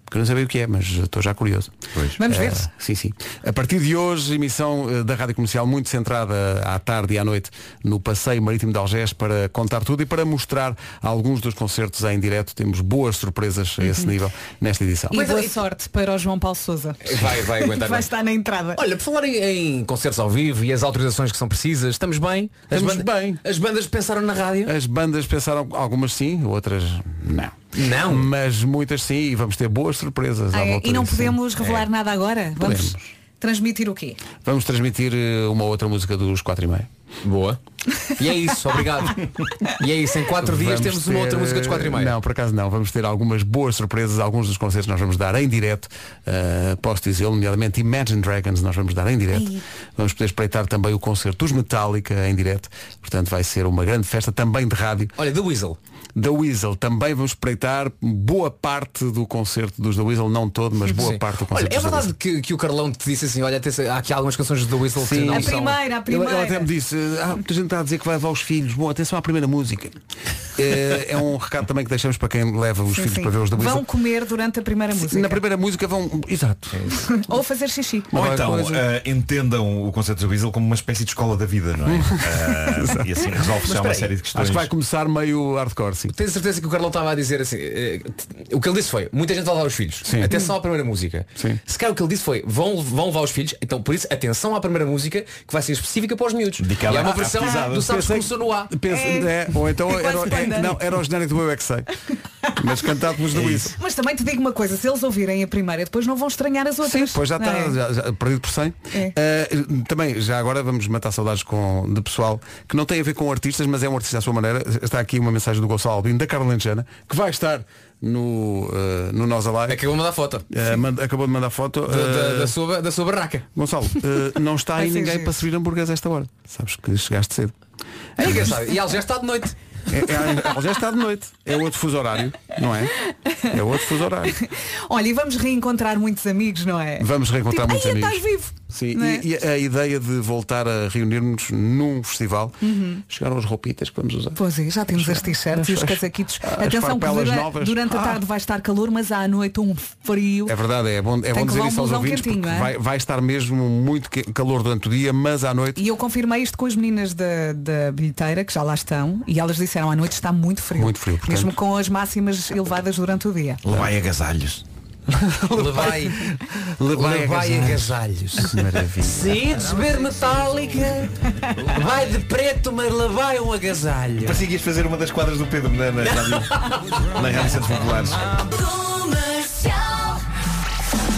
Que eu não sabia o que é, mas estou já curioso. Vamos ver. Ah, sim, sim. A partir de hoje, emissão eh, da Rádio Comercial muito centrada à tarde e à noite no Passeio Marítimo de Algés para contar tudo e para mostrar alguns dos concertos em direto. Temos boas surpresas a esse nível nesta edição. E boa sorte para o João Paulo Souza. Vai, vai aguentar. Vai estar na entrada. Olha, por falar em, em concertos ao vivo e as autorizações que são precisas, estamos bem? As Estamos bem. As bandas pensaram na rádio? As bandas pensaram, algumas sim, outras não. Não. Mas muitas sim e vamos ter boas surpresas. Ah, é? volta E não disso, podemos revelar É. nada agora? Vamos Podemos. transmitir o quê? Vamos transmitir eh, uma outra música dos 4 e meia. Boa. E é isso, obrigado. E é isso, em quatro dias Vamos temos uma ter, outra música dos 4 e meia. Não, por acaso não. Vamos ter algumas boas surpresas. Alguns dos concertos nós vamos dar em direto. Uh, posso dizê-lo, nomeadamente Imagine Dragons nós vamos dar em direto. Ai. Vamos poder espreitar também o concerto dos Metallica em direto. Portanto, vai ser uma grande festa também de rádio. Olha, The Weasel. Da Weasel também vamos espreitar boa parte do concerto dos da Weasel, não todo, mas boa Sim. parte do Olha, concerto é dos The verdade que, que o Carlão te disse assim, olha, atenção, há aqui algumas canções do The Weasel que Sim. não A são... primeira, a primeira. ele até me disse, ah, muita gente está a dizer que vai levar os filhos. Bom, atenção à primeira música. É, é um recado também que deixamos para quem leva os Sim, filhos sim. para ver os da Weasel. Vão comer durante a primeira música. Na primeira música vão. Exato. Ou fazer xixi. Ou então eh, entendam o conceito do Weasel como uma espécie de escola da vida, não é? Eh, e assim resolve já uma série de questões. Acho que vai começar meio hardcore, sim. Tenho certeza que o Carlão estava a dizer assim, eh, t- o que ele disse foi, muita gente vai levar os filhos. Sim. Atenção à primeira música. Sim. Se calhar o que ele disse foi, vão, vão levar os filhos, então por isso, atenção à primeira música, que vai ser específica para os miúdos. Dedicada e é uma à- versão pisada. do Sabes que Pensei- começou no A. Pensa- É. é, ou então É era, quase é, panda. não, era o genérico do Eu é que sei. Mas cantado pelos da Weasel. Mas também te digo uma coisa, se eles ouvirem a primeira, depois não vão estranhar as outras. Pois já está Não é? já- já perdido por 100. É. Eh, também, já agora vamos matar saudades com, de pessoal que não tem a ver com artistas, mas é um artista à sua maneira. Está aqui uma mensagem do Gonçalo Albino, da Carla Lanchana, que vai estar no, eh, no Nós Alive. Acabou de mandar foto. Eh, manda- acabou de mandar foto. Da, da- Eh, da sua, da sua barraca. Gonçalo, eh, não está aí ninguém para servir hambúrgueres a esta hora. Sabes que chegaste cedo. É engraçado. E ela já está de noite. É, é, ela já está de noite. É outro fuso horário, não é? É outro fuso horário. Olha, e vamos reencontrar muitos amigos, não é? Vamos reencontrar tipo, muitos "Ai, amigos. estás vivo. Sim, é? e, e a ideia de voltar a reunir-nos num festival. Chegaram as roupitas que vamos usar. Pois é, já temos as t-shirts e os as- casaquitos. as Atenção dura- novas. durante a Ah. tarde vai estar calor, mas à noite um frio. É verdade, é bom, é bom dizer um isso aos ouvintes porque é? vai, vai estar mesmo muito calor durante o dia, mas à noite E eu confirmei isto com as meninas da, da bilheteira, que já lá estão, e elas disseram à noite está muito frio. Muito frio, portanto. Mesmo com as máximas elevadas durante o dia. Levai agasalhos. Levai, Levai levai agasalhos. Maravilha. Sim, desber metálica. Vai de preto, mas levai um agasalho. Parecia que ias fazer uma das quadras do Pedro na, na rádio, na rádio Centros Populares.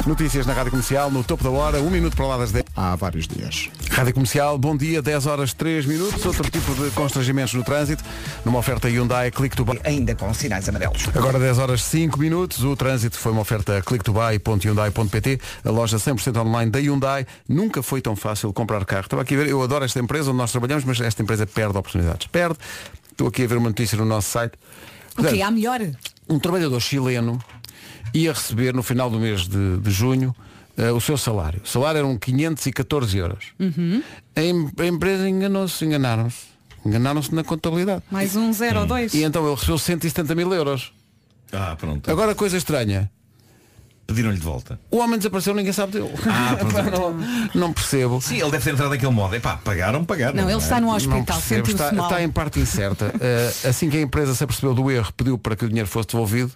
Notícias na Rádio Comercial, no topo da hora, um minuto para lá das 10. Há vários dias. Rádio Comercial, bom dia, 10 horas 3 minutos. Outro tipo de constrangimentos no trânsito, numa oferta Hyundai Click to Buy. Ainda com sinais amarelos. Agora 10 horas 5 minutos, o trânsito foi uma oferta Click to Buy.hyundai.pt, a loja 100% online da Hyundai. Nunca foi tão fácil comprar carro. Estava aqui a ver, eu adoro esta empresa onde nós trabalhamos, mas esta empresa perde oportunidades. Perde. Estou aqui a ver uma notícia no nosso site. O que há melhor? um trabalhador chileno ia receber no final do mês de, de junho eh, o seu salário. O salário eram 514 euros. Uhum. A, em- a empresa enganou-se, enganaram-se. Enganaram-se na contabilidade. Mais um zero ou dois. E então ele recebeu 170 mil euros. Ah, pronto. Agora coisa estranha. Pediram-lhe de volta. O homem desapareceu, ninguém sabe dele. Ah, pronto. não, não percebo. Sim, ele deve ter entrado daquele modo. Epá, pagaram, pagaram. Não, ele está no hospital, percebo, sentiu-se está, mal. está em parte incerta. Eh, assim que a empresa se apercebeu do erro, pediu para que o dinheiro fosse devolvido,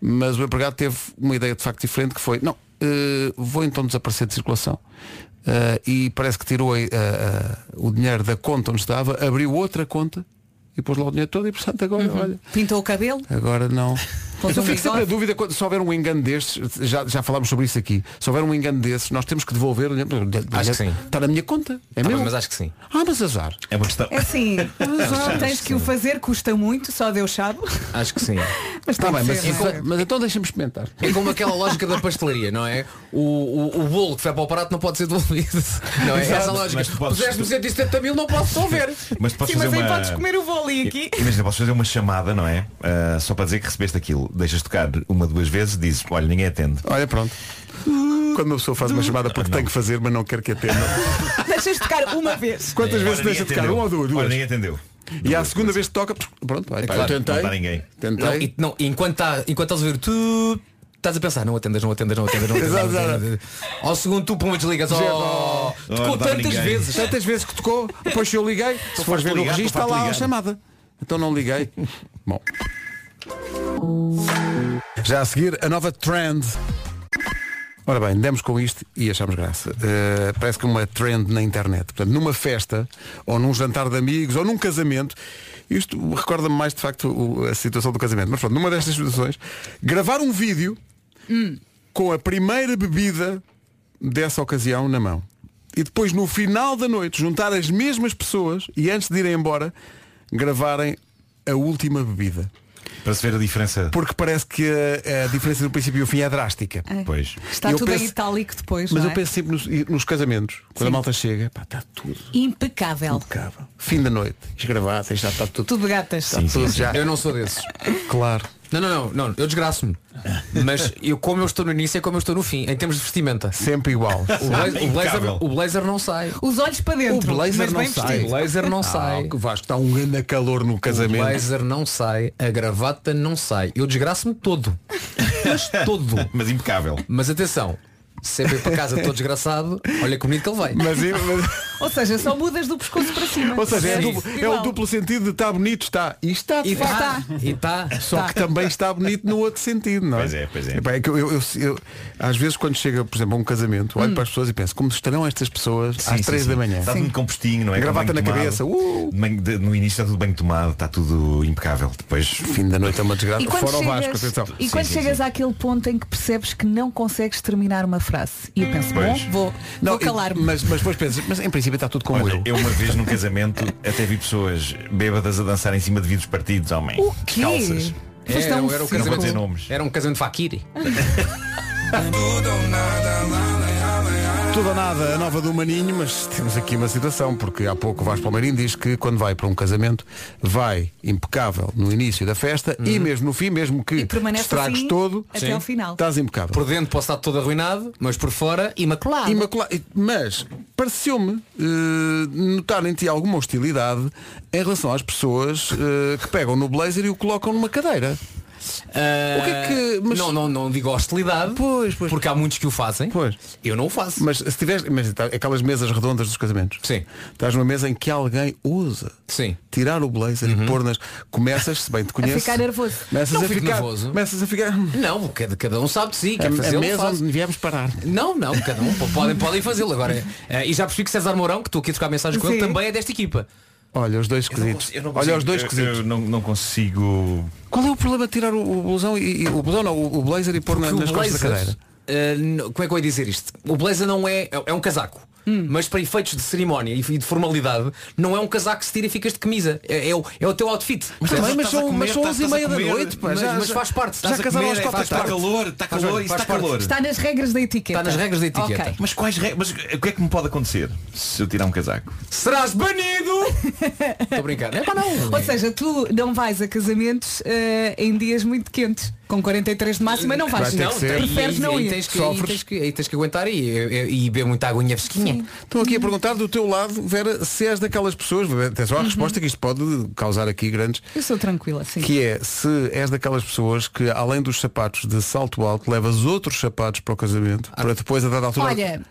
mas o empregado teve uma ideia de facto diferente que foi, não, eh, vou então desaparecer de circulação. Eh, e parece que tirou eh, o dinheiro da conta onde estava, abriu outra conta e pôs lá o dinheiro todo e portanto agora, Uhum. olha, Pintou o cabelo? agora não. Pôs Eu um fico sempre na dúvida quando, se houver um engano destes, já, já falámos sobre isso aqui, se houver um engano desses, nós temos que devolver. Acho que sim. Está na minha conta. É Tá meu. bem, mas acho que sim. Ah, mas azar. É uma questão. É assim, tens que o fazer, custa muito, só Deus sabe. Acho que sim. Mas Está bem, mas, é? mas então deixa-me experimentar. É como aquela lógica da pastelaria, não é? O, o, o bolo que foi para o prato não pode ser devolvido. Não é? Exato. Essa lógica. Mas Puseste-me 170 mil, não posso devolver. Mas tu podes Sim, fazer mas aí uma... podes comer o bolo e aqui. Imagina, podes fazer uma chamada, não é? Ah, só para dizer que recebeste aquilo. Deixas tocar uma, duas vezes, dizes, olha, ninguém atende. Olha, pronto. Quando uma pessoa faz uma chamada porque tem que fazer, mas não quer que atenda. Deixas tocar uma vez. Quantas vezes Olha, deixa ninguém tocar? Uma ou duas? Olha, duas. ninguém atendeu. E à segunda vez que toca, pronto, vai, pá, claro, eu tentei. não ninguém. Tentei. Não, e, não, enquanto, tá, enquanto estás a ver, tu estás a pensar, não atendas, não atendas, não atendas, não atendas. Exato, não exato. atendas. Ao segundo tu pum, desligas. Oh, Oh, tocou tantas ninguém. vezes. Tantas vezes que tocou, depois se eu liguei, se fores ver ligar, registro, está lá a chamada. Então não liguei. Bom. Já a seguir, a nova trend. Ora bem, demos com isto e achamos graça. Uh, parece que uma trend na internet. Portanto, numa festa, ou num jantar de amigos, ou num casamento, isto recorda-me mais de facto o- a situação do casamento. Mas pronto, numa destas situações, gravar um vídeo com a primeira bebida dessa ocasião na mão. E depois no final da noite juntar as mesmas pessoas e antes de irem embora gravarem a última bebida. Para se ver a diferença. Porque parece que a, a diferença do princípio e o fim é drástica. É. Pois. Está Eu tudo penso- em itálico depois, Mas não eu é? penso sempre nos, nos casamentos, quando Sim. a malta chega, pá, está tudo Impecável. impecável. Fim da noite, esgravata, já está tudo. Tudo gatas. Está tudo já. Eu não sou desses. Claro. Não, não, não, não, eu desgraço-me. Mas eu, como eu estou no início é como eu estou no fim, em termos de vestimenta. Sempre igual. O blazer, o blazer, o blazer não sai. Os olhos para O dentro. blazer mas não sai. O blazer não Ah, sai. o Vasco está um grande calor no O casamento. blazer não sai, a gravata não sai. Eu desgraço-me todo. Mas todo. Mas impecável. Mas atenção, sempre ir para casa todo desgraçado, olha que bonito que ele vai. Mas, mas- Ou seja, só mudas do pescoço para cima. ou seja, é, duplo- é o duplo sentido de está bonito, está. E está, de E facto. está. E está. Só que também está bonito no outro sentido, não é? Pois é, pois é. Epá, que eu, eu- eu- eu- às vezes quando chega, por exemplo, a um casamento, Hum. olho para as pessoas e penso, como estarão estas pessoas Sim, às sim, 3 sim. da manhã? Está tudo com postinho, não é? Gravata na tomado. cabeça, uh! No início está tudo bem tomado, está tudo impecável. Depois. Fim da noite é uma desgraça. E Fora o Vasco, chegas, atenção. e quando sim, chegas sim. àquele ponto em que percebes que não consegues terminar uma frase e eu penso, Pois. bom, vou, Não, vou calar-me. mas, mas depois pensas, mas em princípio está tudo como Olha, eu. eu uma vez num casamento até vi pessoas bêbadas a dançar em cima de vidros partidos, homem. O quê? Calças. A Era, um era o circo. Não vou dizer casamento, nomes. era um casamento fakiri. Tudo ou nada, a nova do Maninho, mas temos aqui uma situação, porque há pouco o Vasco Palmeirinho diz que quando vai para um casamento vai impecável no início da festa e mesmo no fim, mesmo que estragues assim todo, até ao final. estás impecável. Por dentro posso estar todo arruinado, mas por fora imaculado. Imacula- Mas pareceu-me eh, notar em ti alguma hostilidade em relação às pessoas eh, que pegam no blazer e o colocam numa cadeira. Ah, O que é que- mas- não, não, não digo hostilidade, Pois, pois. porque há muitos que o fazem. Pois. Eu não o faço. Mas se tiveres, mas tá, aquelas mesas redondas dos casamentos. Sim. Estás numa mesa em que alguém usa Sim. tirar o blazer e pôr nas. Começas, se bem te conheces. ficar nervoso. Começas Não a ficar. nervoso. Começas a ficar. Não, cada, cada um sabe de si, quer A, a fazê-lo, mesa faz. onde viemos parar. Não, não, cada um podem, podem fazê-lo. Agora, eh, e já percebi que César Mourão, que estou aqui a trocar mensagens com ele, Sim. também é desta equipa. Olha, os dois Eu não esquisitos. eu Olha consigo- os dois eu- esquisitos. Eu não, não consigo. Qual é o problema de tirar o, o blusão e, e- o blusão não, o, o blazer e pôr na, nas o costas da blazer, cadeira? n- como é que eu ia dizer isto? O blazer não é, é um casaco. Hum. Mas para efeitos de cerimónia e de formalidade, não é um casaco que se tira e ficas de camisa. É, é o, é o teu outfit. Mas, também, mas são, comer, mas são estás- 11 e meia da noite, pá, mas- já, mas faz parte. Já Estás a casaram comer, aos é, quatro está calor, está calor, está calor. Está nas regras da etiqueta. Está nas regras da etiqueta. Ok. Mas quais re... Mas o que é que me pode acontecer se eu tirar um casaco? Serás banido! Estou a brincar. É pá, não. Ou seja, tu não vais a casamentos eh, em dias muito quentes. Com 43 de máxima não vais. Vai Não. Preferes não aí ir. Tens que, aí, tens que, aí tens que aguentar e, e, e beber muita aguinha fresquinha. Estou aqui a perguntar do teu lado, Vera, se és daquelas pessoas, atenção Uhum. à resposta que isto pode causar aqui grandes, Eu sou tranquila, sim. que é se és daquelas pessoas que além dos sapatos de salto alto levas outros sapatos para o casamento para depois a dada altura Olha,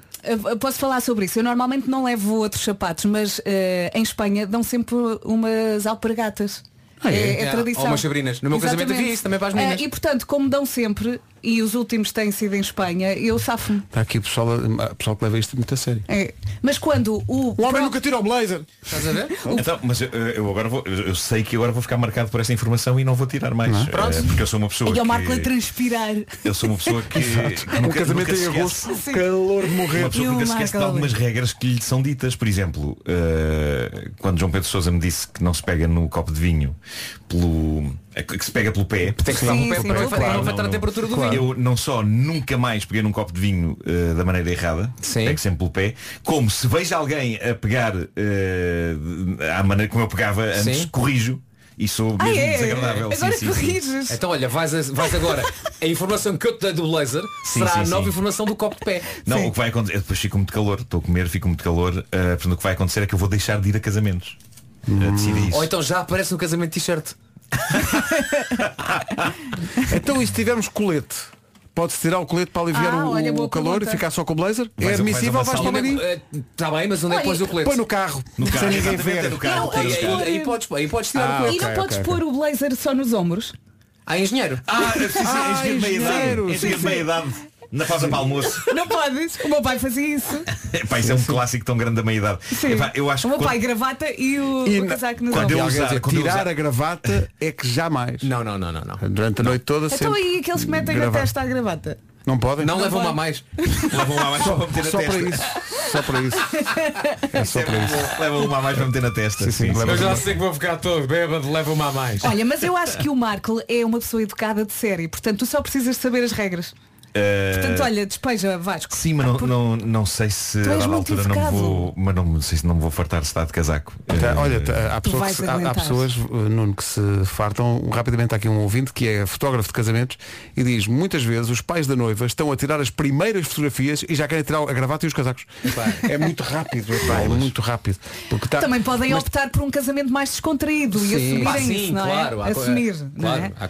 posso falar sobre isso. Eu normalmente não levo outros sapatos, mas eh, em Espanha dão sempre umas alpargatas. Ah, é? é, É, tradição. ou umas sabrinas. No meu casamento Exatamente. havia isso também para as meninas. Eh, e portanto, como dão sempre, e os últimos têm sido em Espanha, eu safo-me. está aqui o pessoal, a- pessoal que leva isto muito a sério. É. Mas quando o. O homem nunca tira o blazer. Estás a ver? Então, mas eu, eu agora vou, eu eu sei que agora vou ficar marcado por esta informação e não vou tirar mais. Pronto. Eh, porque eu sou uma pessoa E é o que, Marco a transpirar. eu sou uma pessoa que, que Um nunca, casamento nunca em agosto, esquece. calor de morrer. Uma pessoa que o nunca se esquece de algumas regras que lhe são ditas. Por exemplo, eh, quando João Pedro Sousa me disse que não se pega no copo de vinho pelo. É que se pega pelo pé. Tem que estar Sim, um pé sim, para claro. para não Não, afetar a não. temperatura do Claro. vinho. Eu não só nunca mais peguei num copo de vinho eh, da maneira errada, Sim. pego sempre pelo pé, como se vejo alguém a pegar eh, à maneira como eu pegava antes, Sim. corrijo e sou Ah, mesmo é? desagradável. Agora sim, sim, sim. Então olha, vais, a- vais agora. A informação que eu te dei do Sim, será sim, a nova sim. informação do copo de pé. Não, Sim. o que vai acontecer, eu depois fico muito calor, estou a comer, fico muito calor, eh, portanto o que vai acontecer é que eu vou deixar de ir a casamentos. Isso. Ou então já aparece no casamento t-shirt. Então e se tivermos colete? Pode-se tirar o colete para aliviar Ah, o, olha, boa o calor pergunta. e ficar só com o blazer? é Vais a- admissível, vais a vais uma para o marinho? Está bem, mas onde é que pões o colete? Põe no carro, No carro, sem ninguém exatamente, ver. é no carro. Não, é aí-. Aí, aí podes, aí podes tirar Ah, o colete. e não ok, podes ok, pôr o blazer só nos ombros? Ah, engenheiro. Ah, sim, sim, Ah, engenheiro de meia idade. engenheiro, Engenheiro sim, de meia idade. Na pausa para almoço. Não podes. O meu pai fazia isso. Epá, isso é um clássico tão grande da meia idade. Sim. Epá, eu acho o meu pai gravata e o, E o casaco nos quando eu ombros. Quer usar- dizer, quando eu tirar usar- a gravata é que jamais. Não, não, não, não, não. Durante a noite toda Então aí aqueles que metem na gravar. testa a gravata. Não podem? Não levam pode. a mais. levam uma a mais só para meter na Só para testa. isso. Só para isso. É só para isso. Levam uma a mais para meter na testa. Sim, sim, leva- Eu já sei que vou ficar todo bêbado, leva uma a mais. Olha, mas eu acho que o Marco é uma pessoa educada de série, portanto tu só precisas de saber as regras. Eh, Portanto, olha, despeja Vasco. Sim, mas não, não, não sei se Tu a dada altura não vou. Mas não sei se não me vou fartar de estar de casaco. Tá, Eh, olha, tá, há, que se- há- há, pessoas, uh, Nuno, que se fartam. Rapidamente há aqui um ouvinte que é fotógrafo de casamentos e diz muitas vezes os pais da noiva estão a tirar as primeiras fotografias e já querem tirar a gravata e os casacos. É muito rápido, epá, é muito rápido. Porque tá, Também podem mas- optar por um casamento mais descontraído e Sim. assumirem Pá, sim, isso, não claro. é? há Assumir, não claro, é? há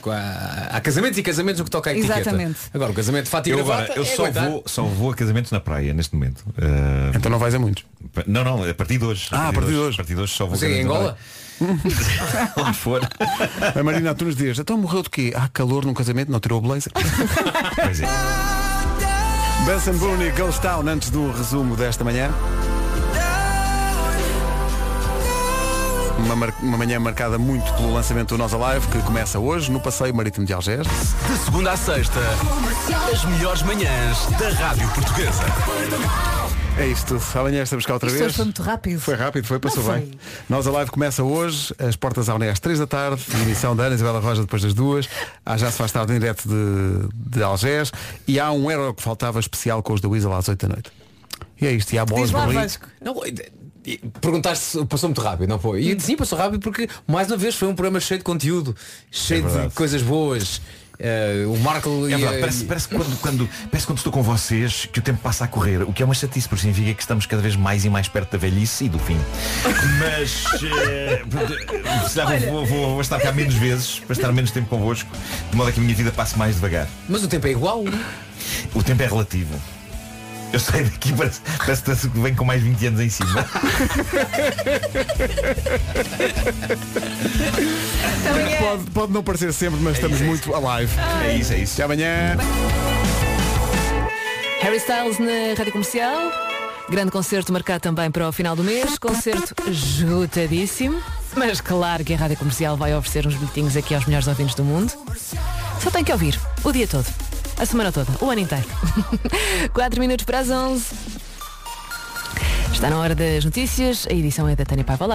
há, há casamentos e casamentos no que toca a etiqueta. Exatamente. Agora, o casamento fato e Eu, gravata agora, eu é só, aguentar. vou, só vou a casamentos na praia neste momento. Eh, Então não vais a muitos. não, não, a partir de hoje. Ah, a partir de hoje. A partir de hoje só vou é em Angola? Onde for. A Marina Antunes diz, então morreu de quê? Há calor num casamento, não tirou o blazer. Pois é. Benson Boone Ghost Town antes do resumo desta manhã. Uma, mar- uma manhã marcada muito pelo lançamento do Nós Alive, que começa hoje no Passeio Marítimo de Algés. De segunda à sexta, as melhores manhãs da Rádio Portuguesa. É isto. Amanhã estamos cá outra Isto vez. foi muito rápido. Foi rápido, foi, passou Não bem. Nós Alive começa hoje, as portas abrem às 3 da tarde, emissão da Ana Isabela Roja depois das duas. Há já se faz tarde em direto de, de Algés. E há um euro que faltava especial com os da Weasel às 8 da noite. E é isto, e há bolas Diz lá. Vasco. Não, perguntaste se passou muito rápido, não foi? E sim, passou rápido porque mais uma vez foi um programa cheio de conteúdo, cheio de verdade. coisas boas. Eh, o Marco É e, verdade, parece, parece, quando, quando, parece quando estou com vocês que o tempo passa a correr, o que é uma chatice, porque significa que estamos cada vez mais e mais perto da velhice e do fim. Mas eh, se vou, vou- vou estar cá menos vezes, para estar menos tempo convosco, de modo a que a minha vida passe mais devagar. Mas o tempo é igual. O tempo é relativo. Eu saio daqui, parece, parece que vem com mais 20 anos em cima. Pode, pode não parecer sempre, mas estamos muito alive. É isso, é isso. Até amanhã. Harry Styles na Rádio Comercial. Grande concerto marcado também para o final do mês. Concerto esgotadíssimo. Mas claro que a Rádio Comercial vai oferecer uns bilhetinhos aqui aos melhores ouvintes do mundo. Só tem que ouvir. O dia todo. A semana toda. O ano inteiro. 4 minutos para as 11. Está na hora das notícias. A edição é da Tânia Paiva.